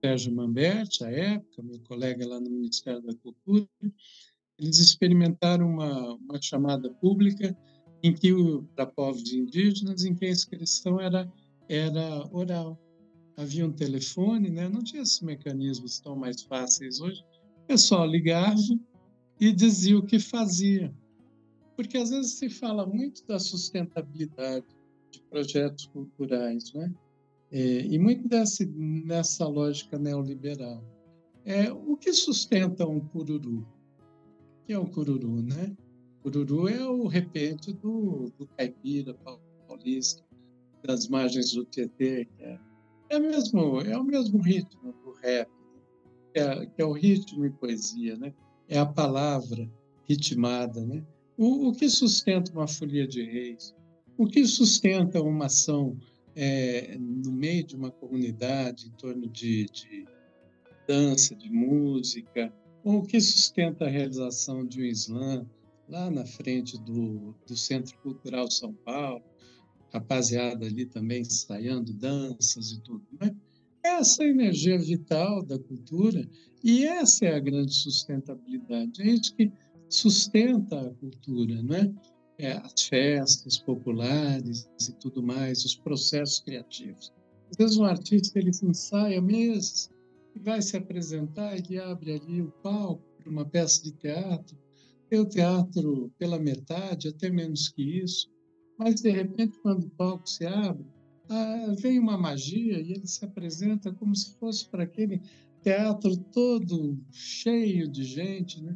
Sérgio Mamberti, à época, meu colega lá no Ministério da Cultura, eles experimentaram uma, uma chamada pública em que para povos indígenas, em que a inscrição era era oral. Havia um telefone, né? Não tinha esses mecanismos tão mais fáceis hoje pessoal ligava e dizia o que fazia. Porque às vezes se fala muito da sustentabilidade de projetos culturais, né? É, e muito dessa, nessa lógica neoliberal. É, o que sustenta um cururu? O que é o cururu, né? O cururu é o repente do, do caipira paulista, das margens do Tietê, que é, é, mesmo, é o mesmo ritmo do rap, que é, que é o ritmo e poesia, né? É a palavra ritmada, né? O, o que sustenta uma folia de reis? O que sustenta uma ação é, no meio de uma comunidade, em torno de, de dança, de música? Ou o que sustenta a realização de um slam lá na frente do, do Centro Cultural São Paulo? Rapaziada ali também ensaiando danças e tudo, né? essa energia vital da cultura e essa é a grande sustentabilidade. É isso que sustenta a cultura, não é? é as festas populares e tudo mais, os processos criativos. Às vezes um artista ele ensaia meses vai se apresentar, ele abre ali o palco para uma peça de teatro, tem o teatro pela metade, até menos que isso, mas de repente, quando o palco se abre, ah, vem uma magia e ele se apresenta como se fosse para aquele teatro todo cheio de gente, né?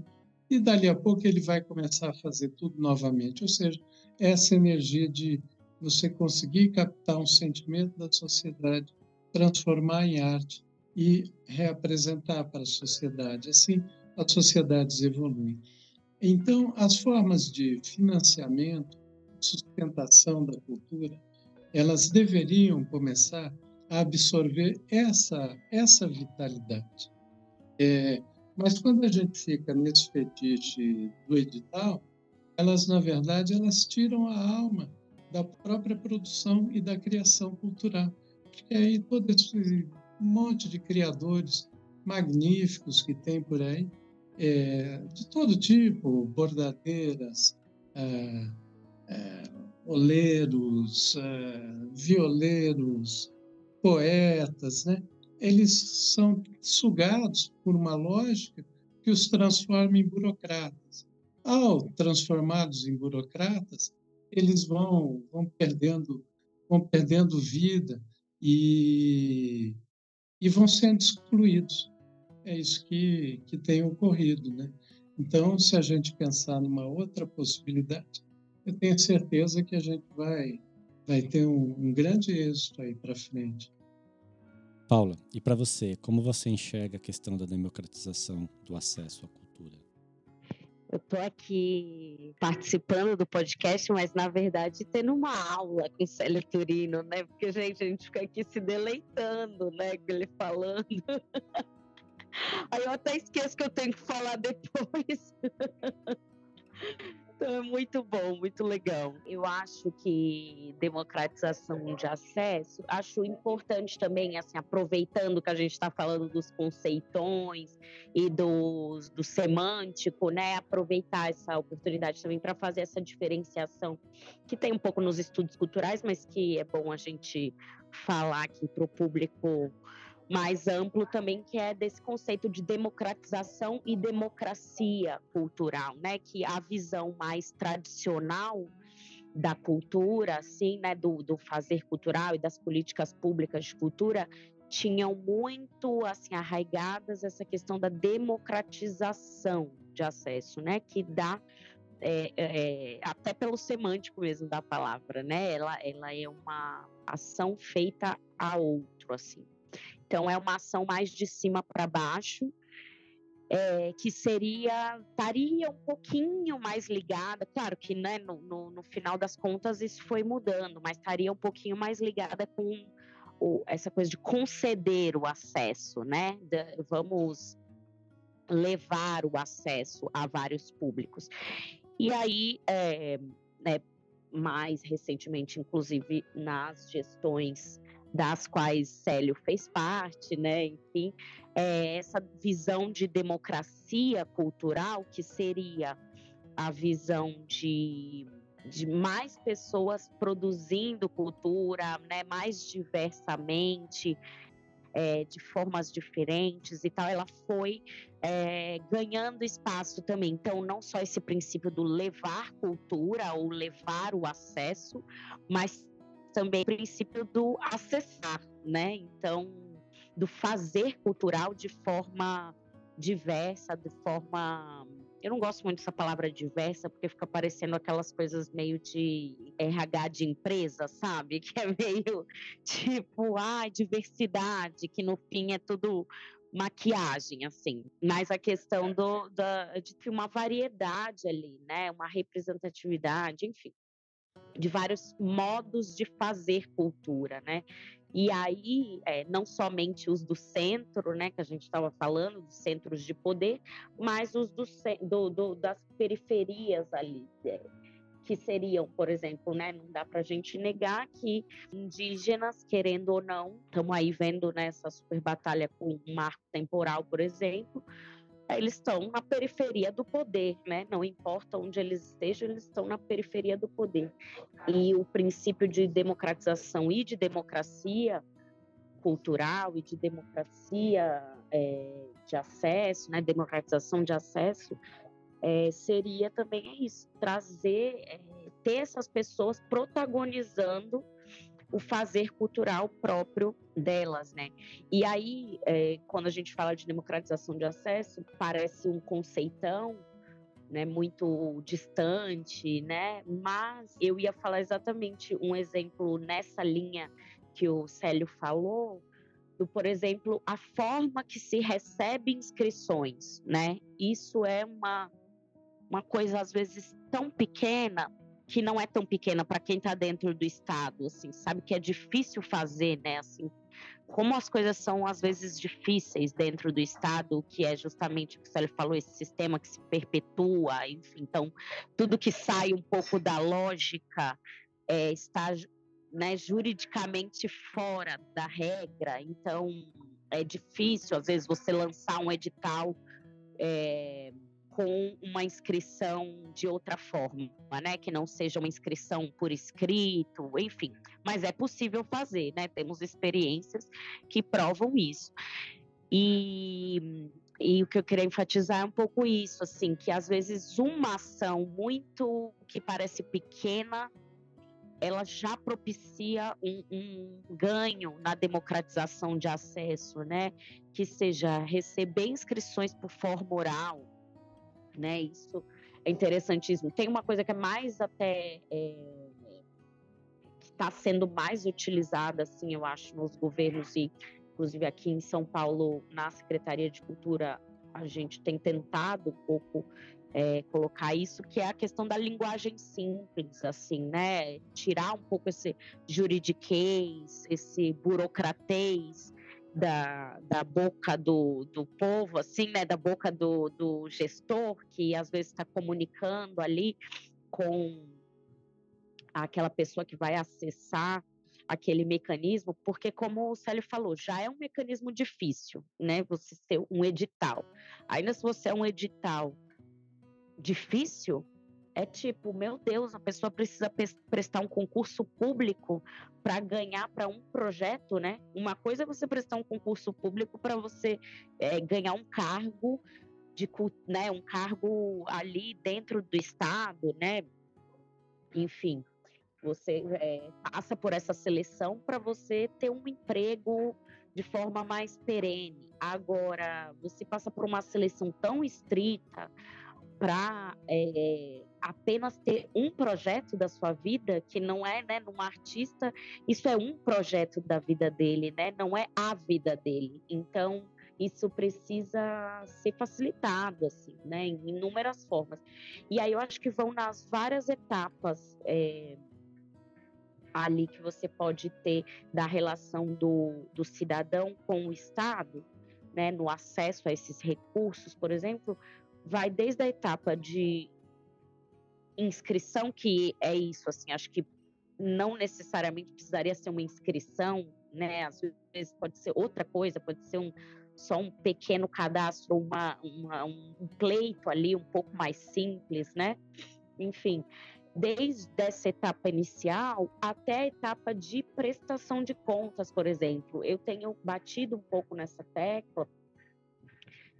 E dali a pouco ele vai começar a fazer tudo novamente. Ou seja, essa energia de você conseguir captar um sentimento da sociedade, transformar em arte e reapresentar para a sociedade. Assim, as sociedades evoluem. Então, as formas de financiamento, sustentação da cultura, elas deveriam começar a absorver essa, essa vitalidade. É, mas quando a gente fica nesse fetiche do edital, elas, na verdade, elas tiram a alma da própria produção e da criação cultural. Porque aí todo esse monte de criadores magníficos que tem por aí, é, de todo tipo, bordadeiras, é, é, oleiros, é, violeiros, poetas, né? eles são sugados por uma lógica que os transforma em burocratas. Ao transformados em burocratas, eles vão, vão perdendo vão perdendo vida e, e vão sendo excluídos. É isso que, que tem ocorrido. Né? Então, se a gente pensar numa outra possibilidade, eu tenho certeza que a gente vai, vai ter um, um grande êxito aí para frente. Paula, e para você, como você enxerga a questão da democratização do acesso à cultura? Eu estou aqui participando do podcast, mas na verdade tendo uma aula com o Célio Turino, né? Porque, gente, a gente fica aqui se deleitando, né? Com ele falando. Aí eu até esqueço que eu tenho que falar depois. É muito bom, muito legal. Eu acho que democratização de acesso, acho importante também, assim, aproveitando que a gente está falando dos conceitões e dos, do semântico, né? Aproveitar essa oportunidade também para fazer essa diferenciação que tem um pouco nos estudos culturais, mas que é bom a gente falar aqui para o público mais amplo também, que é desse conceito de democratização e democracia cultural, né? Que a visão mais tradicional da cultura, assim, né, do, do fazer cultural e das políticas públicas de cultura tinham muito assim arraigadas essa questão da democratização de acesso, né, que dá é, é, até pelo semântico mesmo da palavra, né, ela, ela é uma ação feita a outro, assim. Então, é uma ação mais de cima para baixo, é, que seria estaria um pouquinho mais ligada, claro que né, no, no, no, final das contas isso foi mudando, mas estaria um pouquinho mais ligada com o, essa coisa de conceder o acesso, né? De, vamos levar o acesso a vários públicos. E aí, é, né, mais recentemente, inclusive nas gestões das quais Célio fez parte, né? Enfim, é essa visão de democracia cultural que seria a visão de, de mais pessoas produzindo cultura, né? Mais diversamente, é, de formas diferentes e tal, ela foi é, ganhando espaço também. Então, não só esse princípio do levar cultura ou levar o acesso, mas também o princípio do acessar, né? Então, do fazer cultural de forma diversa, de forma. Eu não gosto muito dessa palavra diversa, porque fica parecendo aquelas coisas meio de RH de empresa, sabe? Que é meio tipo, ah, diversidade, que no fim é tudo maquiagem, assim. Mas a questão do, da, de uma variedade ali, né? Uma representatividade, enfim de vários modos de fazer cultura, né? E aí, é, não somente os do centro, né, que a gente estava falando, dos centros de poder, mas os do, do, do das periferias ali, é, que seriam, por exemplo, né, não dá para a gente negar que indígenas, querendo ou não, estamos aí vendo nessa né, super batalha com o marco temporal, por exemplo, eles estão na periferia do poder, né? Não importa onde eles estejam, eles estão na periferia do poder. E o princípio de democratização e de democracia cultural e de democracia é, de acesso, né, democratização de acesso, é, seria também isso, trazer, é, ter essas pessoas protagonizando o fazer cultural próprio delas, né? E aí, é, quando a gente fala de democratização de acesso, parece um conceitão, né, muito distante, né? Mas eu ia falar exatamente um exemplo nessa linha que o Célio falou, do, por exemplo, a forma que se recebe inscrições, né? Isso é uma, uma coisa, às vezes, tão pequena, que não é tão pequena para quem está dentro do Estado, assim, sabe? Que é difícil fazer, né? Assim, como as coisas são, às vezes, difíceis dentro do Estado, que é justamente o que você falou, esse sistema que se perpetua, enfim, então, tudo que sai um pouco da lógica é, está né, juridicamente fora da regra, então é difícil, às vezes, você lançar um edital é, com uma inscrição de outra forma, né, que não seja uma inscrição por escrito, enfim, mas é possível fazer, né, temos experiências que provam isso. E, e o que eu queria enfatizar é um pouco isso, assim, que às vezes uma ação muito que parece pequena ela já propicia um, um, ganho na democratização de acesso, né? Que seja receber inscrições por forma oral, né? Isso é interessantíssimo. Tem uma coisa que é mais até é, que está sendo mais utilizada, assim, eu acho, nos governos e inclusive aqui em São Paulo na Secretaria de Cultura a gente tem tentado um pouco é, colocar isso, que é a questão da linguagem simples, assim, né? Tirar um pouco esse juridiquês, esse burocratês da, da boca do, do povo, assim, né? Da boca do, do gestor, que às vezes está comunicando ali com aquela pessoa que vai acessar aquele mecanismo, porque como o Célio falou, já é um mecanismo difícil, né? Você ser um edital. Ainda se você é um edital difícil é tipo, meu Deus, a pessoa precisa prestar um concurso público para ganhar para um projeto, né? Uma coisa é você prestar um concurso público para você é, ganhar um cargo de, né, um cargo ali dentro do estado, né? Enfim, você é, passa por essa seleção para você ter um emprego de forma mais perene. Agora, você passa por uma seleção tão estrita para é, apenas ter um projeto da sua vida, que não é, né, num artista, isso é um projeto da vida dele, né, não é a vida dele. Então, isso precisa ser facilitado, assim, né, em inúmeras formas. E aí eu acho que vão nas várias etapas é, ali que você pode ter da relação do, do cidadão com o Estado, né, no acesso a esses recursos, por exemplo, vai desde a etapa de inscrição, que é isso, assim, acho que não necessariamente precisaria ser uma inscrição, né? Às vezes pode ser outra coisa, pode ser um, só um pequeno cadastro, uma, uma, um pleito ali um pouco mais simples, né? Enfim, desde essa etapa inicial até a etapa de prestação de contas, por exemplo. Eu tenho batido um pouco nessa tecla,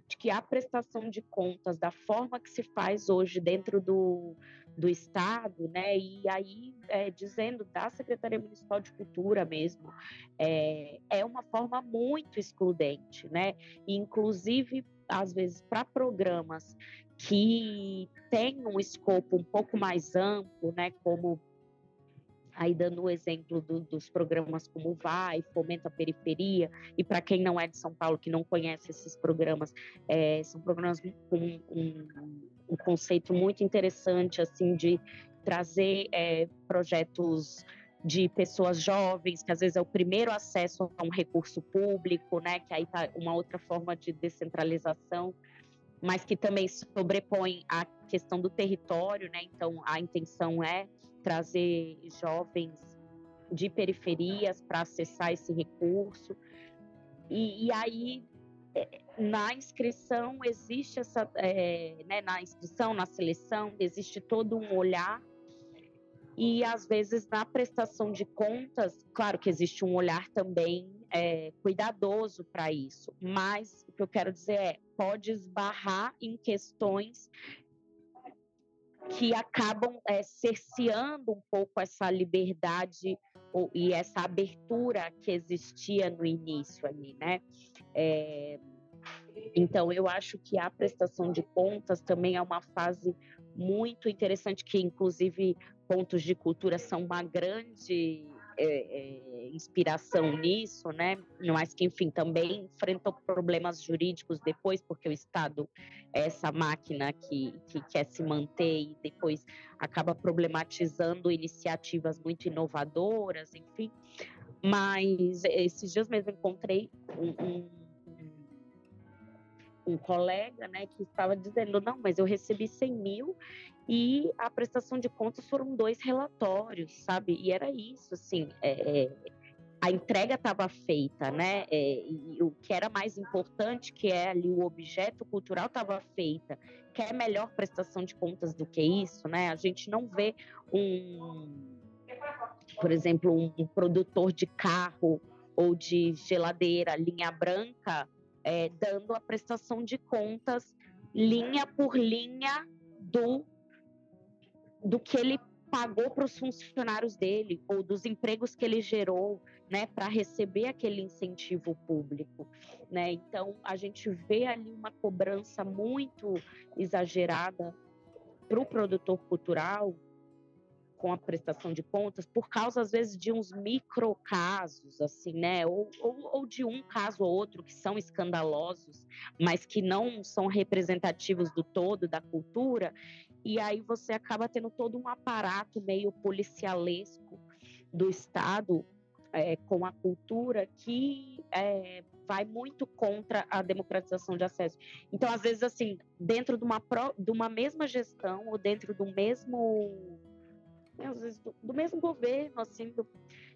de que a prestação de contas da forma que se faz hoje dentro do, do Estado, né, e aí é, dizendo da Secretaria Municipal de Cultura mesmo, é, é uma forma muito excludente, né, inclusive às vezes para programas que têm um escopo um pouco mais amplo, né, como aí dando o exemplo do, dos programas como Vai, Fomenta a Periferia, e para quem não é de São Paulo, que não conhece esses programas, é, são programas com um, um, um, conceito muito interessante, assim, de trazer é, projetos de pessoas jovens, que às vezes é o primeiro acesso a um recurso público, né, que aí tá uma outra forma de descentralização, mas que também sobrepõe a questão do território, né, então a intenção é trazer jovens de periferias para acessar esse recurso. E, e, aí, é, na inscrição, existe essa. É, né, na inscrição, na seleção, existe todo um olhar. E às vezes na prestação de contas, claro que existe um olhar também é, cuidadoso para isso. Mas o que eu quero dizer é, pode esbarrar em questões que acabam é, cerceando um pouco essa liberdade e essa abertura que existia no início ali, né? É, então, eu acho que a prestação de contas também é uma fase muito interessante, que inclusive pontos de cultura são uma grande é, é, inspiração nisso, né? Mas que, enfim, também enfrentou problemas jurídicos depois, porque o Estado é essa máquina que, que quer se manter e depois acaba problematizando iniciativas muito inovadoras, enfim. Mas esses dias mesmo encontrei um, um um colega, né, que estava dizendo, não, mas eu recebi 100 mil e a prestação de contas foram dois relatórios, sabe? E era isso, assim, é, é a entrega estava feita, né? É, e o que era mais importante, que é ali o objeto cultural, estava feita. Quer melhor prestação de contas do que isso, né? A gente não vê um, por exemplo, um produtor de carro ou de geladeira linha branca é, dando a prestação de contas linha por linha do, do que ele pagou para os funcionários dele ou dos empregos que ele gerou, né, para receber aquele incentivo público, né? Então a gente vê ali uma cobrança muito exagerada para o produtor cultural com a prestação de contas por causa, às vezes, de uns microcasos, assim, né? Ou, ou, ou, de um caso ou outro que são escandalosos, mas que não são representativos do todo da cultura. E aí você acaba tendo todo um aparato meio policialesco do Estado é, com a cultura que é, vai muito contra a democratização de acesso. Então, às vezes, assim, dentro de uma, de uma mesma gestão ou dentro do mesmo né, às vezes do, do, mesmo governo, assim, do,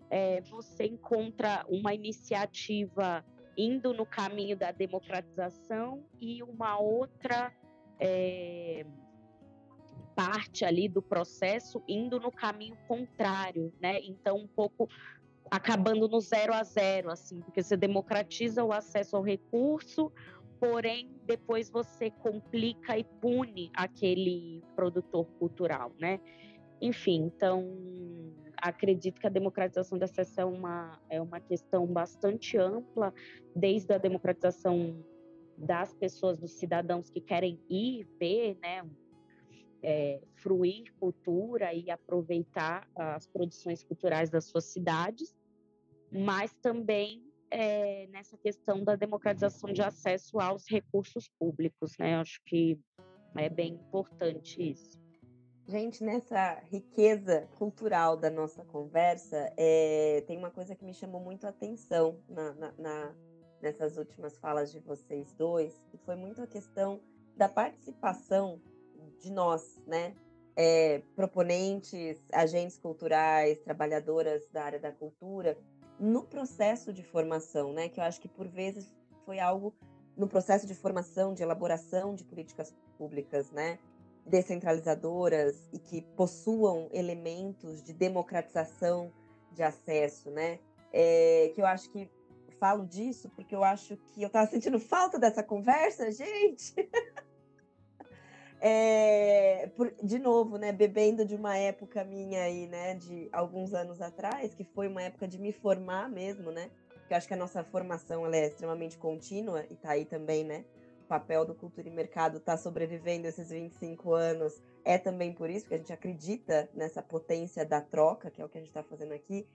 é, você encontra uma iniciativa indo no caminho da democratização e uma outra é, parte ali do processo indo no caminho contrário, né? Então, um pouco acabando no zero a zero, assim, porque você democratiza o acesso ao recurso, porém depois você complica e pune aquele produtor cultural, né? Enfim, então acredito que a democratização da acesso é uma, é uma questão bastante ampla, desde a democratização das pessoas, dos cidadãos que querem ir ver, né, é, fruir cultura e aproveitar as produções culturais das suas cidades, mas também é, nessa questão da democratização de acesso aos recursos públicos, né? Acho que é bem importante isso. Gente, nessa riqueza cultural da nossa conversa, é, tem uma coisa que me chamou muito a atenção na, na, na, nessas últimas falas de vocês dois, que foi muito a questão da participação de nós, né? É, proponentes, agentes culturais, trabalhadoras da área da cultura, no processo de formação, né? Que eu acho que por vezes foi algo no processo de formação, de elaboração de políticas públicas, né? Descentralizadoras e que possuam elementos de democratização de acesso, né? É, que eu acho que falo disso porque eu acho que eu estava sentindo falta dessa conversa, gente. é, por, de novo, né? Bebendo de uma época minha aí, né? De alguns anos atrás, que foi uma época de me formar mesmo, né? Que acho que a nossa formação ela é extremamente contínua e está aí também, né? Papel do Cultura e Mercado está sobrevivendo esses 25 anos é também por isso que a gente acredita nessa potência da troca, que é o que a gente está fazendo aqui.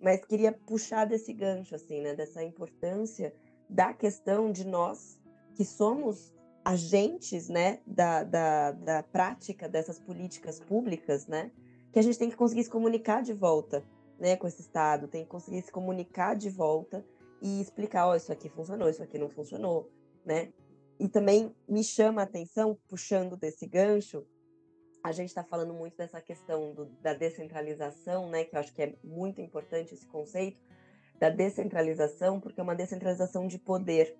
Mas queria puxar desse gancho, assim, né? Dessa importância da questão de nós que somos agentes, né? Da, da, da prática dessas políticas públicas, né? Que a gente tem que conseguir se comunicar de volta, né? Com esse Estado, tem que conseguir se comunicar de volta e explicar, ó, oh, isso aqui funcionou, isso aqui não funcionou, né? E também me chama a atenção, puxando desse gancho, a gente está falando muito dessa questão do, da descentralização, né? Que eu acho que é muito importante esse conceito da descentralização, porque é uma descentralização de poder.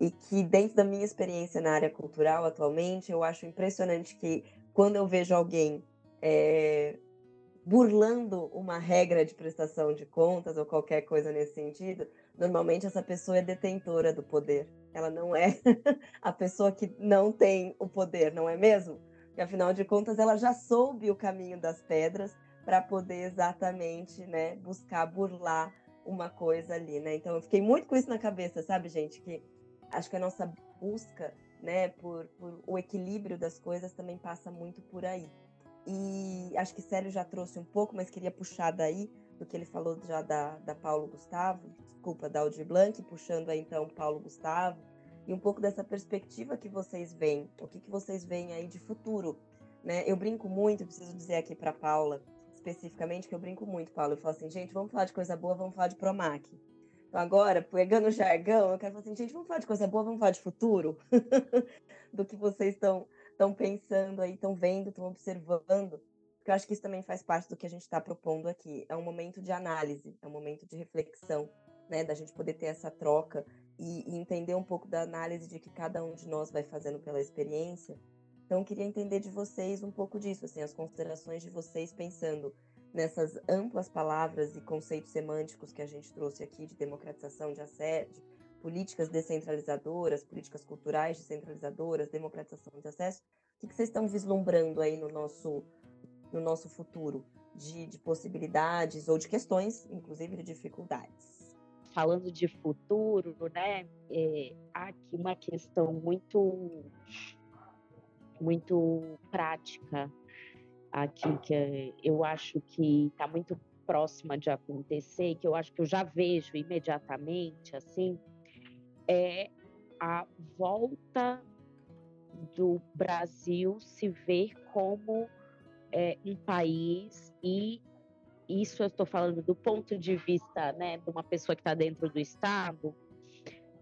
E que, dentro da minha experiência na área cultural atualmente, eu acho impressionante que, quando eu vejo alguém é, burlando uma regra de prestação de contas ou qualquer coisa nesse sentido, Normalmente essa pessoa é detentora do poder. Ela não é a pessoa que não tem o poder, não é mesmo? Porque afinal de contas ela já soube o caminho das pedras para poder exatamente, né, buscar burlar uma coisa ali, né? Então eu fiquei muito com isso na cabeça, sabe, gente, que acho que a nossa busca, né, por, por o equilíbrio das coisas também passa muito por aí. E acho que Célio já trouxe um pouco, mas queria puxar daí do que ele falou já da, da Paulo Gustavo, desculpa, da Aldir Blanc, puxando aí então Paulo Gustavo, e um pouco dessa perspectiva que vocês veem, o que, que vocês veem aí de futuro, né? Eu brinco muito, preciso dizer aqui para Paula, especificamente, que eu brinco muito, Paulo, eu falo assim, gente, vamos falar de coisa boa, vamos falar de Promac. Então agora, pegando o jargão, eu quero falar assim, gente, vamos falar de coisa boa, vamos falar de futuro, do que vocês estão pensando aí, estão vendo, estão observando, porque eu acho que isso também faz parte do que a gente está propondo aqui. É um momento de análise, é um momento de reflexão, né, da gente poder ter essa troca e, e entender um pouco da análise de que cada um de nós vai fazendo pela experiência. Então, eu queria entender de vocês um pouco disso, assim, as considerações de vocês pensando nessas amplas palavras e conceitos semânticos que a gente trouxe aqui de democratização de acesso, políticas descentralizadoras, políticas culturais descentralizadoras, democratização de acesso. O que, vocês estão vislumbrando aí no nosso, no nosso futuro de, de possibilidades ou de questões, inclusive de dificuldades? Falando de futuro, né, é, há aqui uma questão muito, muito prática aqui que eu acho que está muito próxima de acontecer, que eu acho que eu já vejo imediatamente, assim, é a volta do Brasil se ver como é, um país e isso eu estou falando do ponto de vista né, de uma pessoa que está dentro do Estado,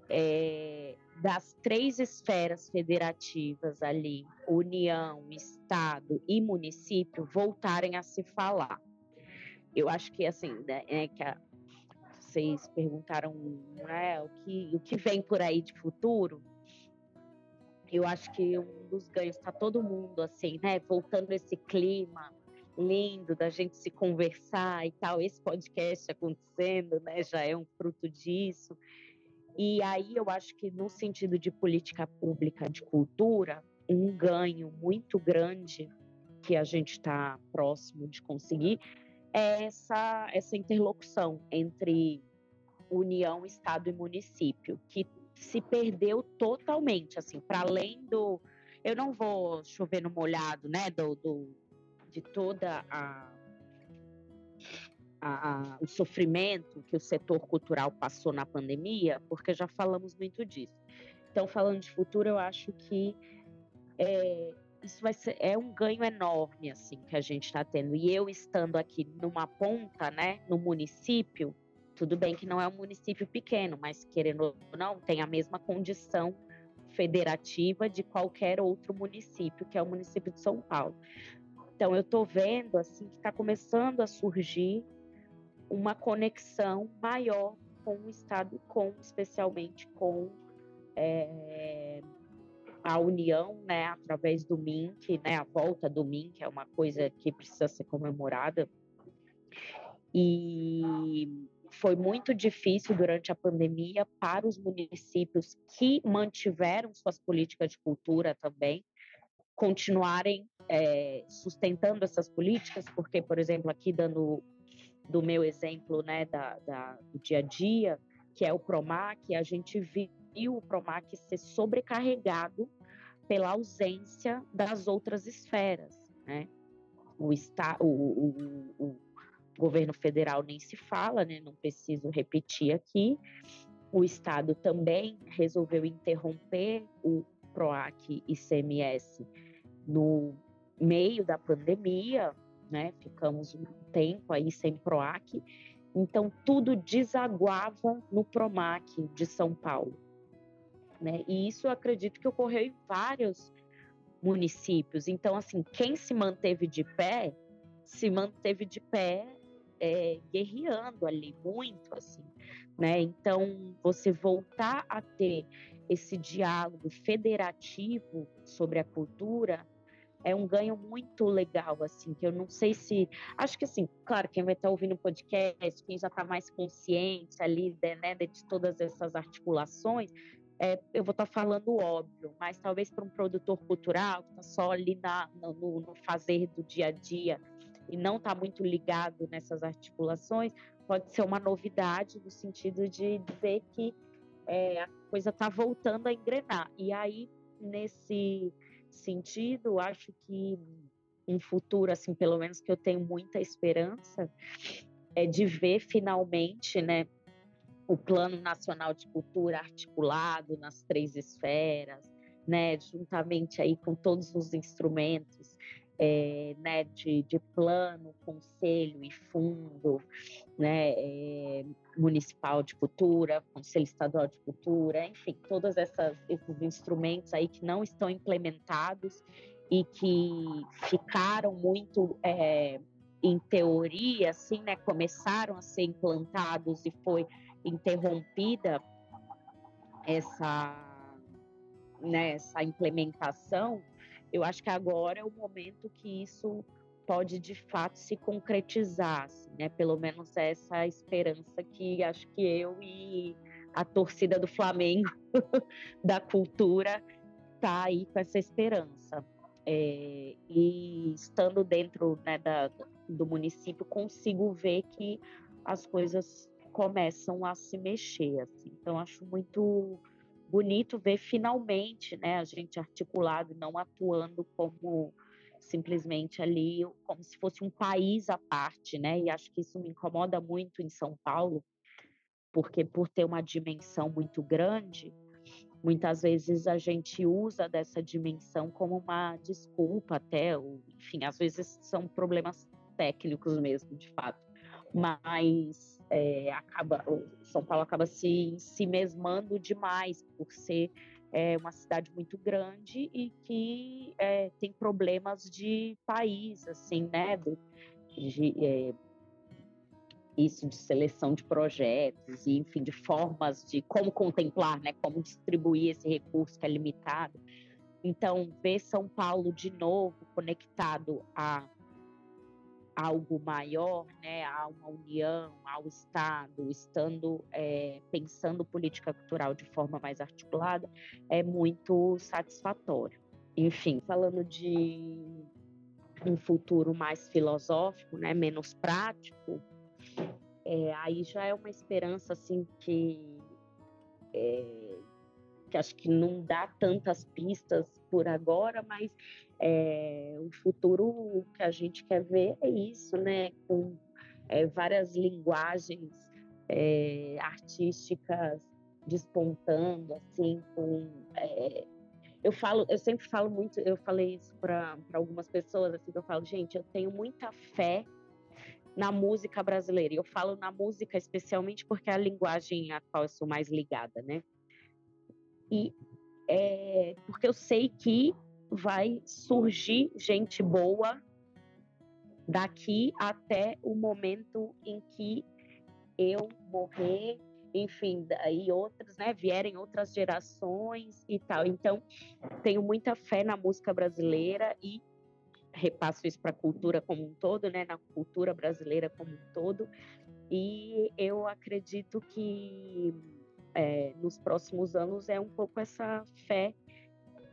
é, das três esferas federativas ali, União, Estado e município, voltarem a se falar. Eu acho que assim, né, é que a, vocês perguntaram né, o, que, o que vem por aí de futuro, eu acho que um dos ganhos está todo mundo assim, né? Voltando esse clima lindo da gente se conversar e tal. Esse podcast acontecendo, né? Já é um fruto disso. E aí eu acho que no sentido de política pública de cultura, um ganho muito grande que a gente está próximo de conseguir é essa, essa interlocução entre União, Estado e município, que se perdeu totalmente, assim, para além do. Eu não vou chover no molhado, né, do, do de toda a, a, a, o sofrimento que o setor cultural passou na pandemia, porque já falamos muito disso. Então, falando de futuro, eu acho que é, isso vai ser é um ganho enorme assim que a gente está tendo. E eu estando aqui numa ponta, né, no município, tudo bem que não é um município pequeno, mas querendo ou não, tem a mesma condição federativa de qualquer outro município, que é o município de São Paulo. Então eu estou vendo assim que está começando a surgir uma conexão maior com o estado, com especialmente com é, a união, né, através do MINC, né, a volta do MINC é uma coisa que precisa ser comemorada. E foi muito difícil durante a pandemia para os municípios que mantiveram suas políticas de cultura também continuarem é, sustentando essas políticas, porque, por exemplo, aqui dando do meu exemplo, né, da, da, do dia a dia, que é o Promac, a gente viu o PROMAC ser sobrecarregado pela ausência das outras esferas. Né? O, está, o, o, o, governo federal nem se fala, né? não preciso repetir aqui. O Estado também resolveu interromper o PROAC e CMS no meio da pandemia, né? ficamos um tempo aí sem PROAC, então tudo desaguava no PROMAC de São Paulo né? E isso acredito que ocorreu em vários municípios. Então, assim, quem se manteve de pé, se manteve de pé é, guerreando ali, muito, assim, né? Então, você voltar a ter esse diálogo federativo sobre a cultura é um ganho muito legal, assim, que eu não sei se. Acho que, assim, claro, quem vai estar ouvindo o podcast, quem já está mais consciente ali de, né, de todas essas articulações, é, eu vou estar tá falando óbvio, mas talvez para um produtor cultural que está só ali na, no, no, fazer do dia a dia e não está muito ligado nessas articulações, pode ser uma novidade no sentido de dizer que é, a coisa está voltando a engrenar. E aí, nesse sentido, acho que um futuro, assim, pelo menos que eu tenho muita esperança, é de ver finalmente, né, o Plano Nacional de Cultura articulado nas três esferas, né, juntamente aí com todos os instrumentos é, né, de, de, plano, conselho e fundo, né, é, municipal de cultura, conselho estadual de cultura, enfim, todos essas, esses instrumentos aí que não estão implementados e que ficaram muito é, em teoria, assim, né, começaram a ser implantados e foi interrompida essa, né, essa implementação, eu acho que agora é o momento que isso pode de fato se concretizar, assim, né? Pelo menos essa esperança que acho que eu e a torcida do Flamengo da cultura tá aí com essa esperança. É, e estando dentro né, da, do município, consigo ver que as coisas começam a se mexer. Assim. Então, acho muito bonito ver finalmente né, a gente articulado, não atuando como simplesmente ali, como se fosse um país à parte, né? E acho que isso me incomoda muito em São Paulo, porque por ter uma dimensão muito grande, muitas vezes a gente usa dessa dimensão como uma desculpa até, ou, enfim, às vezes são problemas técnicos mesmo, de fato. Mas é, acaba, São Paulo acaba se, se mesmando demais por ser é, uma cidade muito grande e que é, tem problemas de país, assim, né? De, é, isso de seleção de projetos e, enfim, de formas de como contemplar, né? Como distribuir esse recurso que é limitado. Então, ver São Paulo de novo conectado a algo maior, né, a uma união, ao Estado, estando é, pensando política cultural de forma mais articulada, é muito satisfatório. Enfim, falando de um futuro mais filosófico, né, menos prático, é, aí já é uma esperança assim que é, que acho que não dá tantas pistas por agora, mas é, o futuro que a gente quer ver é isso, né? Com é, várias linguagens é, artísticas despontando, assim, com é, eu falo, eu sempre falo muito, eu falei isso para algumas pessoas, assim, que eu falo, gente, eu tenho muita fé na música brasileira. E eu falo na música especialmente porque é a linguagem a qual eu sou mais ligada, né? E é, porque eu sei que vai surgir gente boa daqui até o momento em que eu morrer, enfim, e outras, né, vierem outras gerações e tal. Então, tenho muita fé na música brasileira e repasso isso para a cultura como um todo, né, na cultura brasileira como um todo. E eu acredito que é, nos próximos anos é um pouco essa fé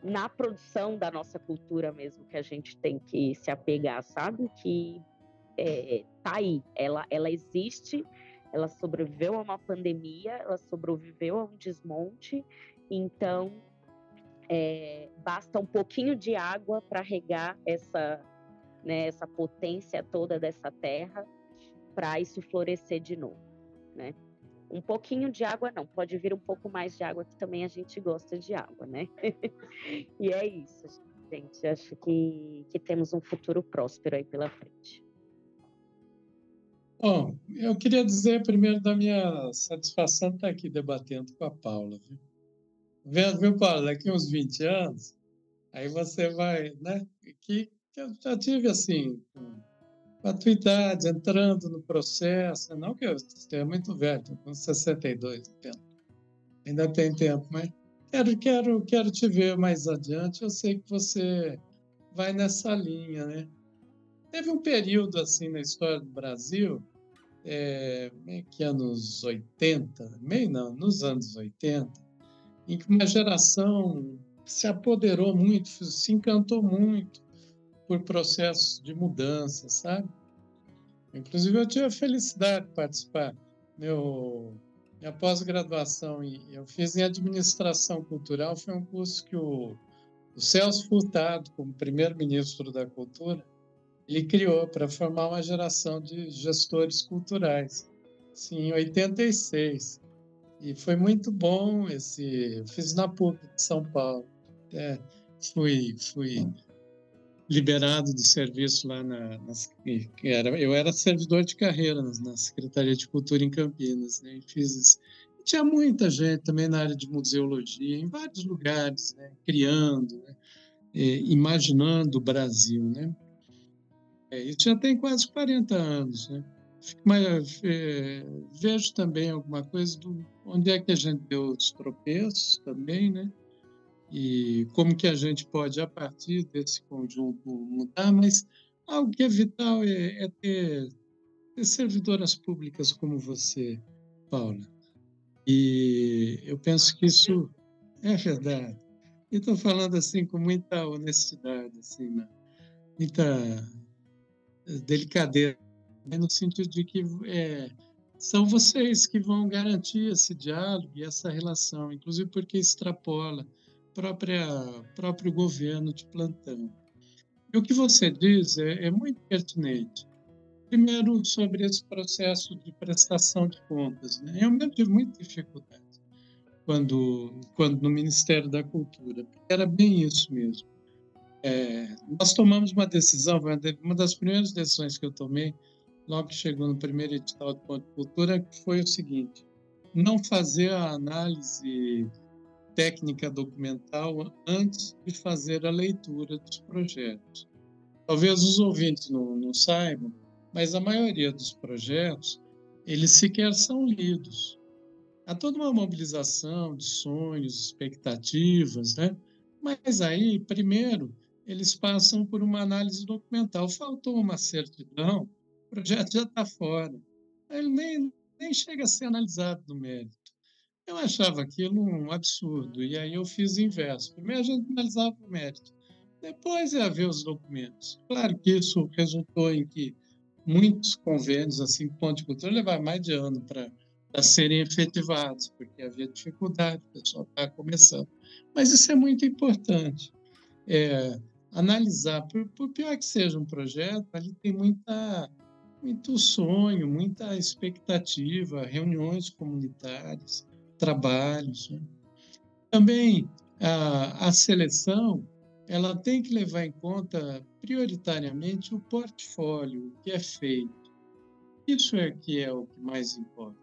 na produção da nossa cultura mesmo que a gente tem que se apegar, sabe? Que é, tá aí, ela, ela existe, ela sobreviveu a uma pandemia, ela sobreviveu a um desmonte, então é, basta um pouquinho de água para regar essa, né, essa potência toda dessa terra para isso florescer de novo, né? Um pouquinho de água não, pode vir um pouco mais de água, que também a gente gosta de água, né? e é isso, gente. Acho que, que temos um futuro próspero aí pela frente. Bom, eu queria dizer primeiro da minha satisfação estar aqui debatendo com a Paula. Viu, Vendo, viu Paula? Daqui uns 20 anos, aí você vai, né? Que, que eu já tive assim, tua idade, entrando no processo, não que eu esteja muito velho, com 62 ainda tem tempo, mas quero, quero, quero te ver mais adiante. Eu sei que você vai nessa linha, né? Teve um período assim na história do Brasil, é, meio que anos 80, meio não, nos anos 80, em que uma geração se apoderou muito, se encantou muito por processos de mudança, sabe? Inclusive eu tive a felicidade de participar. Meu, minha pós-graduação eu fiz em administração cultural, foi um curso que o, o Celso Furtado, como primeiro-ministro da cultura, ele criou para formar uma geração de gestores culturais, sim, em 86. E foi muito bom esse. Eu fiz na PUC de São Paulo. É, fui, fui liberado do serviço lá na, nas, era, eu era servidor de carreira na, na Secretaria de Cultura em Campinas, né? E fiz isso. Tinha muita gente também na área de museologia, em vários lugares, né? criando, né? imaginando o Brasil, né? É, isso já tem quase 40 anos, né? Mas é, vejo também alguma coisa do onde é que a gente deu os tropeços também, né? E como que a gente pode, a partir desse conjunto, mudar, mas algo que é vital é, é ter, ter servidoras públicas como você, Paula. E eu penso que isso é verdade. E estou falando assim com muita honestidade, assim, né? muita delicadeza, né, no sentido de que é, são vocês que vão garantir esse diálogo e essa relação, inclusive porque extrapola própria próprio governo de plantão. E o que você diz é, é muito pertinente. Primeiro, sobre esse processo de prestação de contas. Né? Eu mesmo tive muita dificuldade quando, quando no Ministério da Cultura, era bem isso mesmo. É, nós tomamos uma decisão, uma das primeiras decisões que eu tomei, logo que chegou no primeiro edital de Ponto de Cultura, foi o seguinte: não fazer a análise técnica documental antes de fazer a leitura dos projetos. Talvez os ouvintes não, não saibam, mas a maioria dos projetos, eles sequer são lidos. Há toda uma mobilização de sonhos, expectativas, né? Mas aí, primeiro, eles passam por uma análise documental. Faltou uma certidão, o projeto já está fora. Ele nem, nem chega a ser analisado no mérito. Eu achava aquilo um absurdo, e aí eu fiz o inverso. Primeiro a gente analisava o mérito, depois é ver os documentos. Claro que isso resultou em que muitos convênios, assim, ponto de cultura, levaram mais de ano para serem efetivados, porque havia dificuldade, o pessoal está começando. Mas isso é muito importante. É, analisar, por, por, pior que seja um projeto, ali tem muita, muito sonho, muita expectativa, reuniões comunitárias, trabalhos. Né? Também a, a seleção ela tem que levar em conta prioritariamente o portfólio, que é feito. Isso é que é o que mais importa.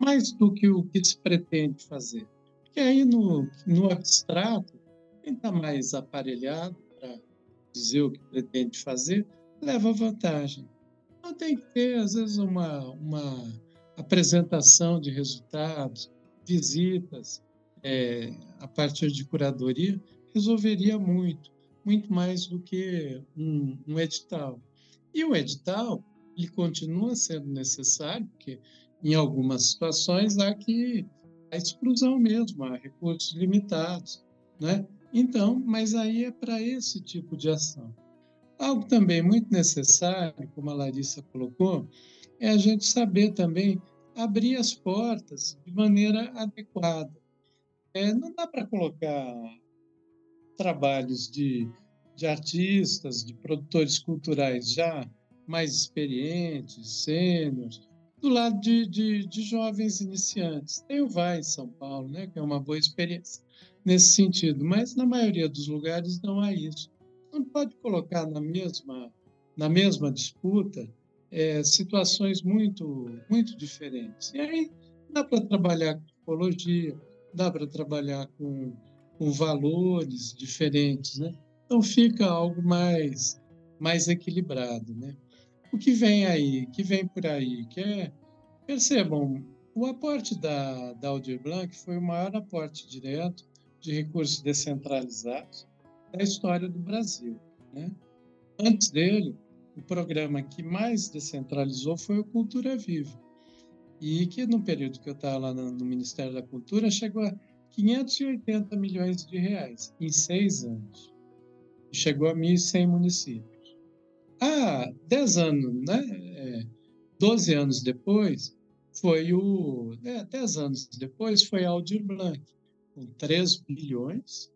Mais do que o que se pretende fazer. Porque aí no, no abstrato, quem está mais aparelhado dizer o que pretende fazer, leva vantagem. Então tem que ter, às vezes, uma, uma apresentação de resultados, visitas, é, a partir de curadoria, resolveria muito, muito mais do que um, um edital. E o edital, ele continua sendo necessário, porque em algumas situações há que a exclusão mesmo, há recursos limitados, né? Então, mas aí é para esse tipo de ação. Algo também muito necessário, como a Larissa colocou, é a gente saber também abrir as portas de maneira adequada. É, não dá para colocar trabalhos de, de artistas, de produtores culturais já mais experientes, sêniores, do lado de, de, de, jovens iniciantes. Tem o VAI em São Paulo, né, que é uma boa experiência nesse sentido, mas na maioria dos lugares não há isso. Não pode colocar na mesma, na mesma disputa é, situações muito, muito diferentes. E aí dá para trabalhar com tipologia, dá para trabalhar com, com valores diferentes, né? Então fica algo mais, mais equilibrado, né? O que vem aí, que vem por aí, que é, percebam, o aporte da, da Aldir Blanc foi o maior aporte direto de recursos descentralizados da história do Brasil. Né? Antes dele, o programa que mais descentralizou foi o Cultura Viva. E que no período que eu estava lá no, Ministério da Cultura chegou a 580 milhões de reais em seis anos. Chegou a 1.100 municípios. Há 10 anos, né? É, 12 anos depois, foi o. É, 10 anos depois, foi Aldir Blanc, com 3 bilhões,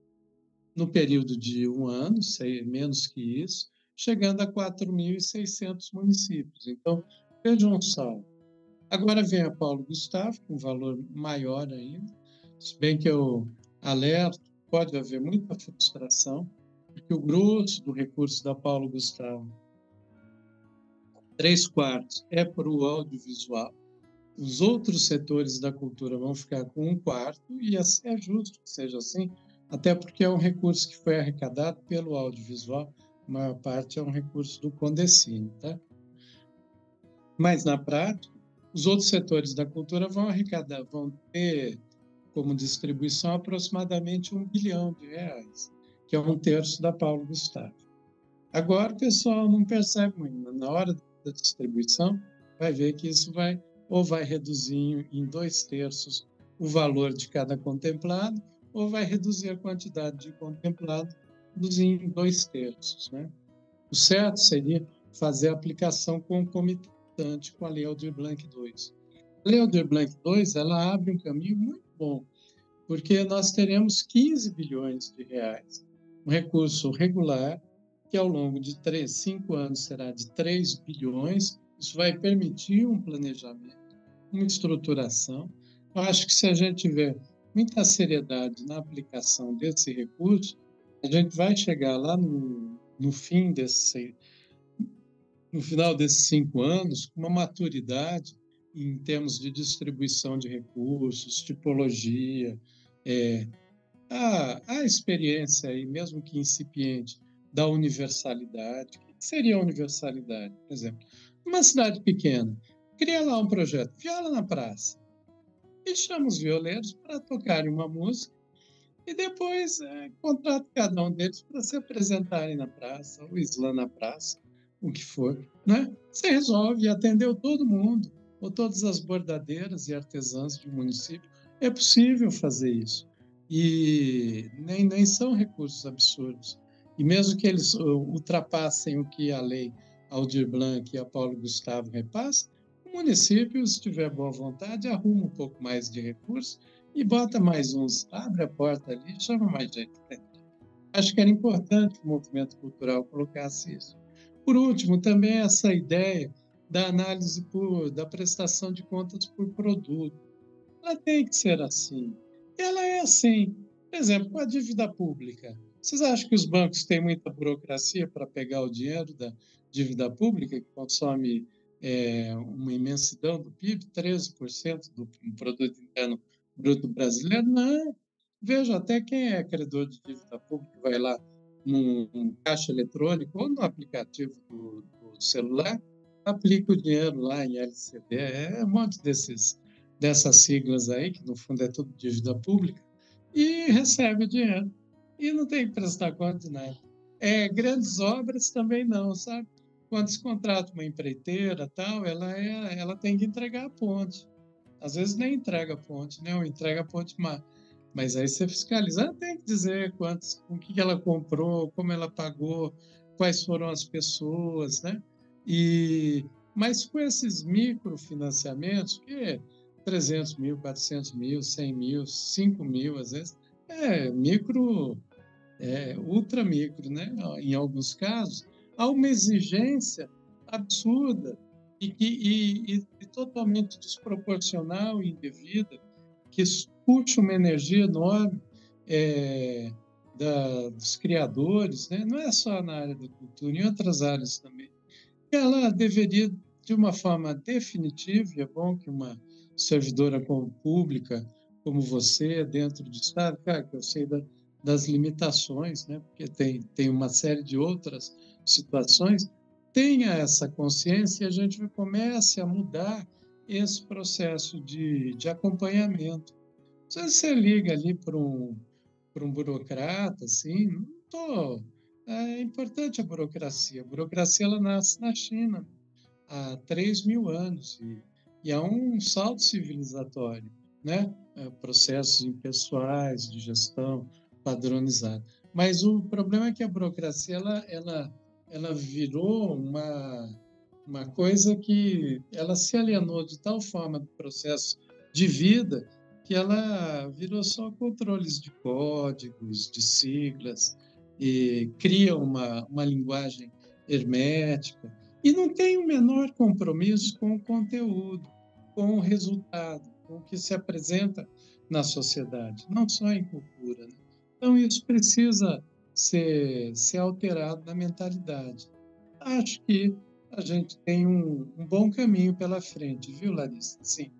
no período de um ano, sei, menos que isso, chegando a 4.600 municípios. Então, vejam um salto. Agora vem a Paulo Gustavo, com um valor maior ainda, se bem que eu alerto, pode haver muita frustração, porque o grosso do recurso da Paulo Gustavo, três quartos, é para o audiovisual, os outros setores da cultura vão ficar com um quarto, e assim é justo que seja assim, até porque é um recurso que foi arrecadado pelo audiovisual, a maior parte é um recurso do Condecine, tá? Mas, na prática, os outros setores da cultura vão arrecadar, vão ter como distribuição aproximadamente um bilhão de reais, que é um terço da Paulo Gustavo. Agora, o pessoal não percebe muito. Na hora da distribuição, vai ver que isso vai ou vai reduzir em dois terços o valor de cada contemplado, ou vai reduzir a quantidade de contemplado em dois terços. Né? O certo seria fazer a aplicação concomitante com a Lei Aldir Blanc II. A Lei Aldir Blanc II ela abre um caminho muito bom, porque nós teremos 15 bilhões de reais, um recurso regular que ao longo de três, cinco anos será de 3 bilhões. Isso vai permitir um planejamento uma estruturação. Eu acho que se a gente tiver muita seriedade na aplicação desse recurso, a gente vai chegar lá no, no fim desse, no final desses cinco anos, com uma maturidade em termos de distribuição de recursos, tipologia, é, a, a experiência aí, mesmo que incipiente, da universalidade. O que seria a universalidade? Por exemplo, uma cidade pequena, cria lá um projeto, viola na praça. E chama os violeiros para tocarem uma música e depois é, contrata cada um deles para se apresentarem na praça, ou slam na praça, o que for. Né? Você resolve, atendeu todo mundo, ou todas as bordadeiras e artesãs do município. É possível fazer isso. E nem, nem são recursos absurdos. E mesmo que eles ultrapassem o que a lei Aldir Blanc e a Paulo Gustavo repassam, o município, se tiver boa vontade, arruma um pouco mais de recursos e bota mais uns, abre a porta ali chama mais gente. Acho que era importante o movimento cultural colocasse isso. Por último, também essa ideia da análise por, da prestação de contas por produto. Ela tem que ser assim. Ela é assim. Por exemplo, com a dívida pública. Vocês acham que os bancos têm muita burocracia para pegar o dinheiro da dívida pública, que consome é, uma imensidão do PIB, 13% do produto interno bruto brasileiro, não. Veja, até quem é credor de dívida pública vai lá num, num caixa eletrônico ou no aplicativo do, do, celular, aplica o dinheiro lá em LCD. É um monte desses, dessas siglas aí, que no fundo é tudo dívida pública, e recebe o dinheiro. E não tem que prestar conta de nada. É, grandes obras também não, sabe? quando se contrata uma empreiteira tal, ela, é, ela tem que entregar a ponte. Às vezes nem entrega a ponte, né? Ou entrega a ponte má. Mas aí você fiscaliza, tem que dizer quantos, o que ela comprou, como ela pagou, quais foram as pessoas, né? E, mas com esses microfinanciamentos, que é 300 mil, 400 mil, 100 mil, 5 mil, às vezes, é micro, é ultra micro, né? Em alguns casos, há uma exigência absurda e, e, e, e totalmente desproporcional e indevida que puxa uma energia enorme é, da, dos criadores, né? não é só na área da cultura, em outras áreas também. Ela deveria, de uma forma definitiva, e é bom que uma servidora como pública como você, dentro do Estado, claro que eu sei da, das limitações, né? porque tem, tem uma série de outras situações, tenha essa consciência e a gente comece a mudar esse processo de, de acompanhamento. Se você liga ali para um, um burocrata, assim, não estou é importante a burocracia. A burocracia ela nasce na China há 3 mil anos e, e há um salto civilizatório, né? É, processos impessoais de gestão padronizada. Mas o problema é que a burocracia ela, ela, ela virou uma, uma coisa que ela se alienou de tal forma do processo de vida que ela virou só controles de códigos, de siglas, e cria uma, uma linguagem hermética e não tem o menor compromisso com o conteúdo, com o resultado, com o que se apresenta na sociedade, não só em cultura. Né? Então, isso precisa ser, ser alterado na mentalidade. Acho que a gente tem um, um bom caminho pela frente, viu, Larissa? Sim.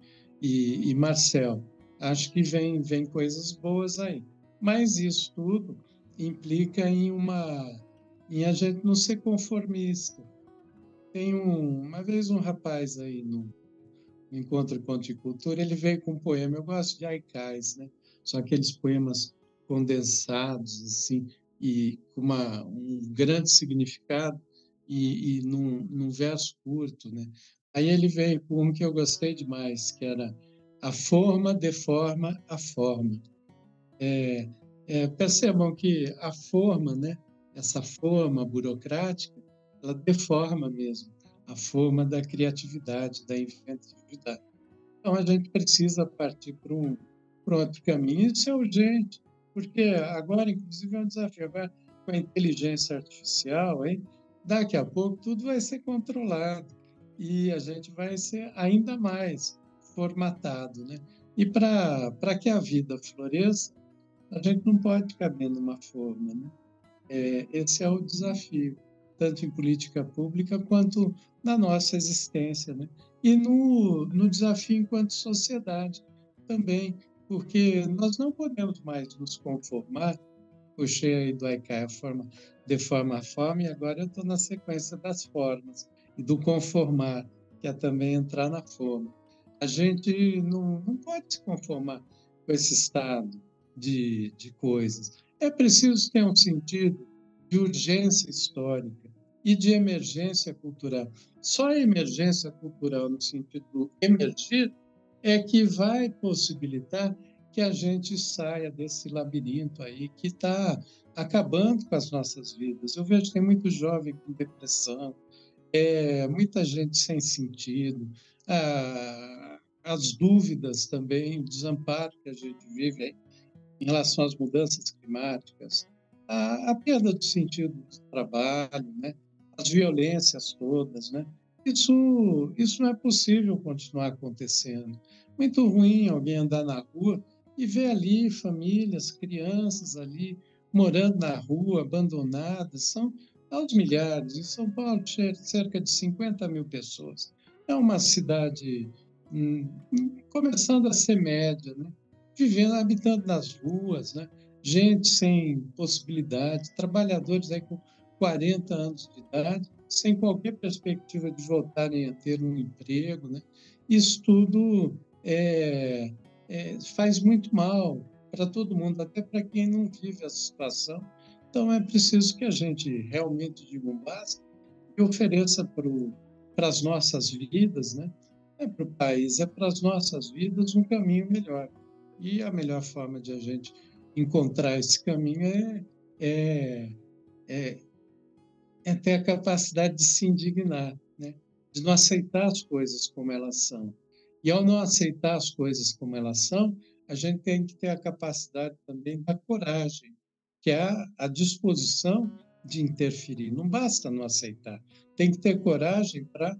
E, e Marcel, acho que vem, vem coisas boas aí. Mas isso tudo implica em uma em a gente não ser conformista. Tem um, uma vez um rapaz aí no, no Encontro Conto Cultura, ele veio com um poema, eu gosto de haikais, né? São aqueles poemas condensados, assim, e com uma, um grande significado e, e num, num verso curto, né? Aí ele veio com um que eu gostei demais, que era a forma deforma a forma. É, é, percebam que a forma, né, essa forma burocrática, ela deforma mesmo a forma da criatividade, da inventividade. Então a gente precisa partir para um, outro caminho. Isso é urgente, porque agora, inclusive, é um desafio. Agora, com a inteligência artificial, hein, daqui a pouco tudo vai ser controlado e a gente vai ser ainda mais formatado. Né? E para que a vida floresça, a gente não pode caber numa forma. Né? É, esse é o desafio, tanto em política pública quanto na nossa existência. Né? E no, no desafio enquanto sociedade também, porque nós não podemos mais nos conformar. Puxei aí do Aikai a forma, de forma a forma, e agora eu estou na sequência das formas e do conformar, que é também entrar na forma. A gente não, não pode se conformar com esse estado de, de coisas. É preciso ter um sentido de urgência histórica e de emergência cultural. Só a emergência cultural, no sentido do emergir, é que vai possibilitar que a gente saia desse labirinto aí que está acabando com as nossas vidas. Eu vejo que tem muito jovem com depressão, é, muita gente sem sentido, ah, as dúvidas também, o desamparo que a gente vive aí em relação às mudanças climáticas, a, a perda do sentido do trabalho, né? as violências todas, né? Isso, isso não é possível continuar acontecendo. Muito ruim alguém andar na rua e ver ali famílias, crianças ali morando na rua, abandonadas. São aos milhares. Em São Paulo, cerca de 50 mil pessoas. É uma cidade hum, começando a ser média, né? vivendo, habitando nas ruas, né? gente sem possibilidade, trabalhadores aí com 40 anos de idade, sem qualquer perspectiva de voltarem a ter um emprego. Né? Isso tudo é, é, faz muito mal para todo mundo, até para quem não vive essa situação. Então, é preciso que a gente realmente diga um básico e ofereça para as nossas vidas, né? é para o país, é para as nossas vidas um caminho melhor. E a melhor forma de a gente encontrar esse caminho é, é, é, é ter a capacidade de se indignar, né? de não aceitar as coisas como elas são. E ao não aceitar as coisas como elas são, a gente tem que ter a capacidade também da coragem, que é a, disposição de interferir. Não basta não aceitar, tem que ter coragem para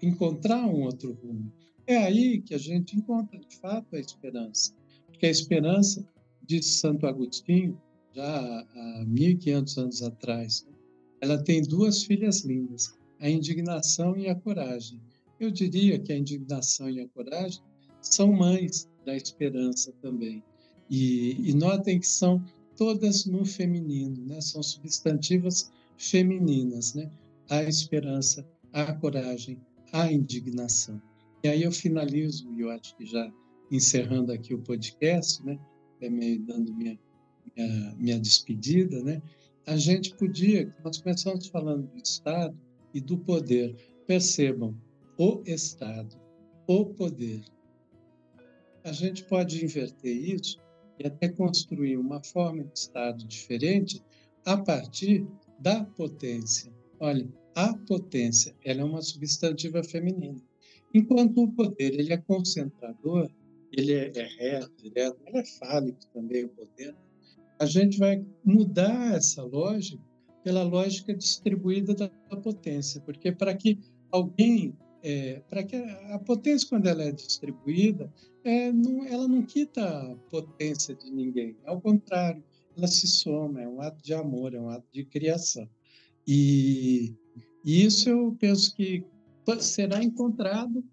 encontrar um outro rumo. É aí que a gente encontra, de fato, a esperança. Porque a esperança, disse Santo Agostinho, já há 1.500 anos atrás, né? Ela tem duas filhas lindas, a indignação e a coragem. Eu diria que a indignação e a coragem são mães da esperança também. E, e notem que são todas no feminino, né? são substantivas femininas. Né? A esperança, a coragem, a indignação. E aí eu finalizo, e eu acho que já encerrando aqui o podcast, né, meio dando minha, minha, minha despedida, né, a gente podia, nós começamos falando do Estado e do poder. Percebam, o Estado, o poder. A gente pode inverter isso e até construir uma forma de Estado diferente a partir da potência. Olha, a potência, ela é uma substantiva feminina. Enquanto o poder, ele é concentrador, ele é, é reto, direto, ele é fálico também, o poder. A gente vai mudar essa lógica pela lógica distribuída da, potência, porque para que alguém é, para que a potência, quando ela é distribuída, é, não, ela não quita a potência de ninguém. Ao contrário, ela se soma, é um ato de amor, é um ato de criação. E, e isso eu penso que será encontrado,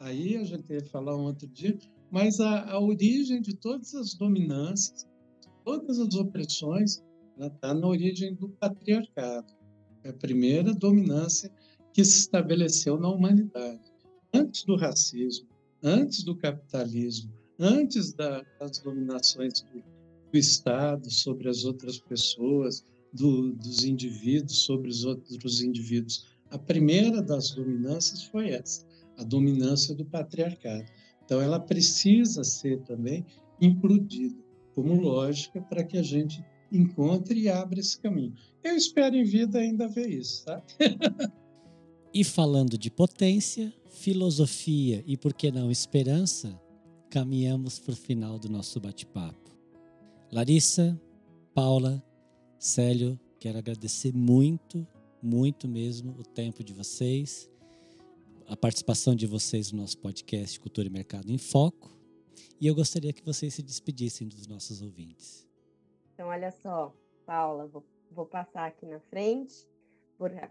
aí a gente ia falar um outro dia, mas a, a origem de todas as dominâncias, todas as opressões, está na origem do patriarcado. É a primeira dominância que se estabeleceu na humanidade. Antes do racismo, antes do capitalismo, antes da, das dominações do, do, Estado sobre as outras pessoas, do, dos indivíduos sobre os outros indivíduos. A primeira das dominâncias foi essa, a dominância do patriarcado. Então, ela precisa ser também implodida como lógica para que a gente encontre e abra esse caminho. Eu espero em vida ainda ver isso, tá? E falando de potência, filosofia e, por que não, esperança, caminhamos para o final do nosso bate-papo. Larissa, Paula, Célio, quero agradecer muito, muito mesmo o tempo de vocês, a participação de vocês no nosso podcast Cultura e Mercado em Foco. E eu gostaria que vocês se despedissem dos nossos ouvintes. Então, olha só, Paula, vou, vou passar aqui na frente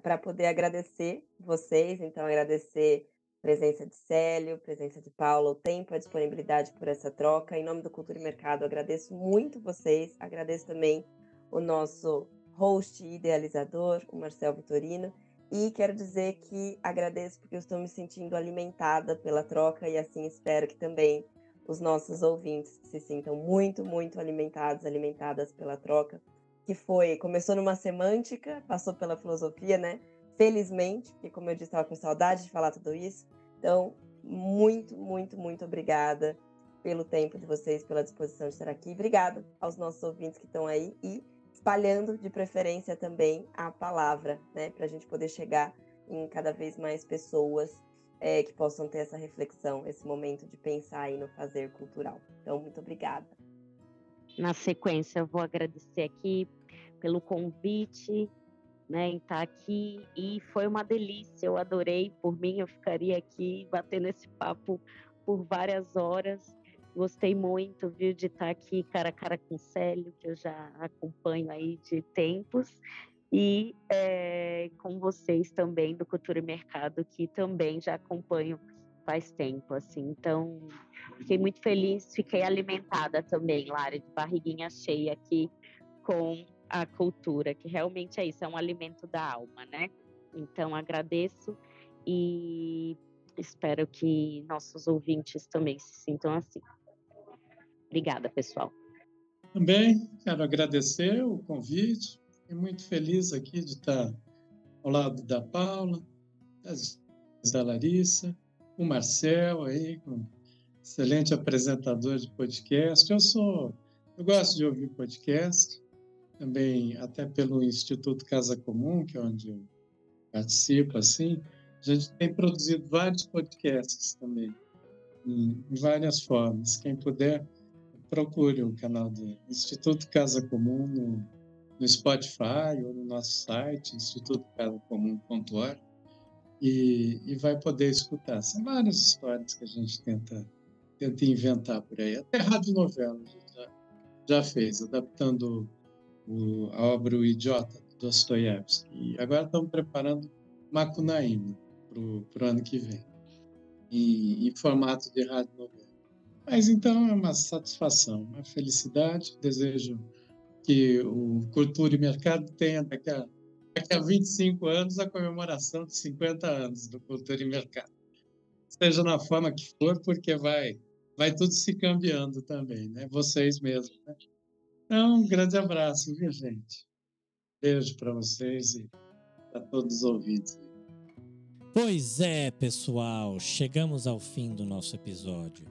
para poder agradecer vocês, então agradecer a presença de Célio, presença de Paula, o tempo, a disponibilidade por essa troca. Em nome do Cultura e Mercado, agradeço muito vocês, agradeço também o nosso host e idealizador, o Marcel Vitorino, e quero dizer que agradeço porque eu estou me sentindo alimentada pela troca e assim espero que também os nossos ouvintes se sintam muito, muito alimentados, alimentadas pela troca que foi, começou numa semântica, passou pela filosofia, né? Felizmente, porque como eu disse, estava com saudade de falar tudo isso. Então, muito, muito, muito obrigada pelo tempo de vocês, pela disposição de estar aqui. Obrigada aos nossos ouvintes que estão aí e espalhando de preferência também a palavra, né? Para a gente poder chegar em cada vez mais pessoas é, que possam ter essa reflexão, esse momento de pensar aí no fazer cultural. Então, muito obrigada. Na sequência, eu vou agradecer aqui pelo convite, né, em estar aqui e foi uma delícia. Eu adorei. Por mim, eu ficaria aqui batendo esse papo por várias horas. Gostei muito, viu, de estar aqui cara a cara com o Célio, que eu já acompanho aí de tempos, e é, com vocês também do Cultura e Mercado, que também já acompanho faz tempo, assim. Então, fiquei muito feliz, fiquei alimentada também, Lara, de barriguinha cheia aqui com a cultura, que realmente é isso, é um alimento da alma, né? Então, agradeço e espero que nossos ouvintes também se sintam assim. Obrigada, pessoal. Também quero agradecer o convite. Muito feliz aqui de estar ao lado da Paula, da Larissa, o Marcel aí, com excelente apresentador de podcast. Eu sou, eu gosto de ouvir podcast, também até pelo Instituto Casa Comum, que é onde eu participo, assim. A gente tem produzido vários podcasts também, em várias formas. Quem puder, procure o canal do Instituto Casa Comum no, no Spotify ou no nosso site, institutocasacomum.org e, e vai poder escutar. São várias histórias que a gente tenta, tenta inventar por aí. Até rádio novela a gente já, já fez, adaptando o, a obra O Idiota, de Dostoiévski. E agora estamos preparando Macunaíma para o ano que vem, em, em formato de rádio novela. Mas então é uma satisfação, uma felicidade. Desejo que o Cultura e Mercado tenha daqui a daqui a 25 anos a comemoração de 50 anos do Cultura e Mercado. Seja na forma que for, porque vai, vai tudo se cambiando também, né? Vocês mesmos, né? Então, um grande abraço, viu, gente? Beijo para vocês e para todos os ouvintes. Pois é, pessoal, chegamos ao fim do nosso episódio.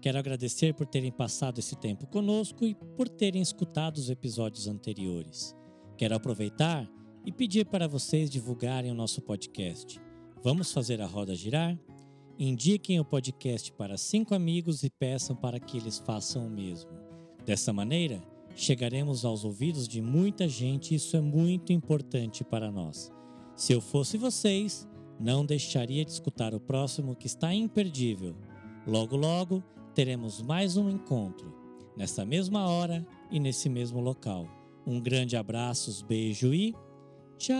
Quero agradecer por terem passado esse tempo conosco e por terem escutado os episódios anteriores. Quero aproveitar e pedir para vocês divulgarem o nosso podcast. Vamos fazer a roda girar? Indiquem o podcast para cinco amigos e peçam para que eles façam o mesmo. Dessa maneira, chegaremos aos ouvidos de muita gente e isso é muito importante para nós. Se eu fosse vocês, não deixaria de escutar o próximo que está imperdível. Logo, logo teremos mais um encontro, nessa mesma hora e nesse mesmo local. Um grande abraço, beijo e tchau!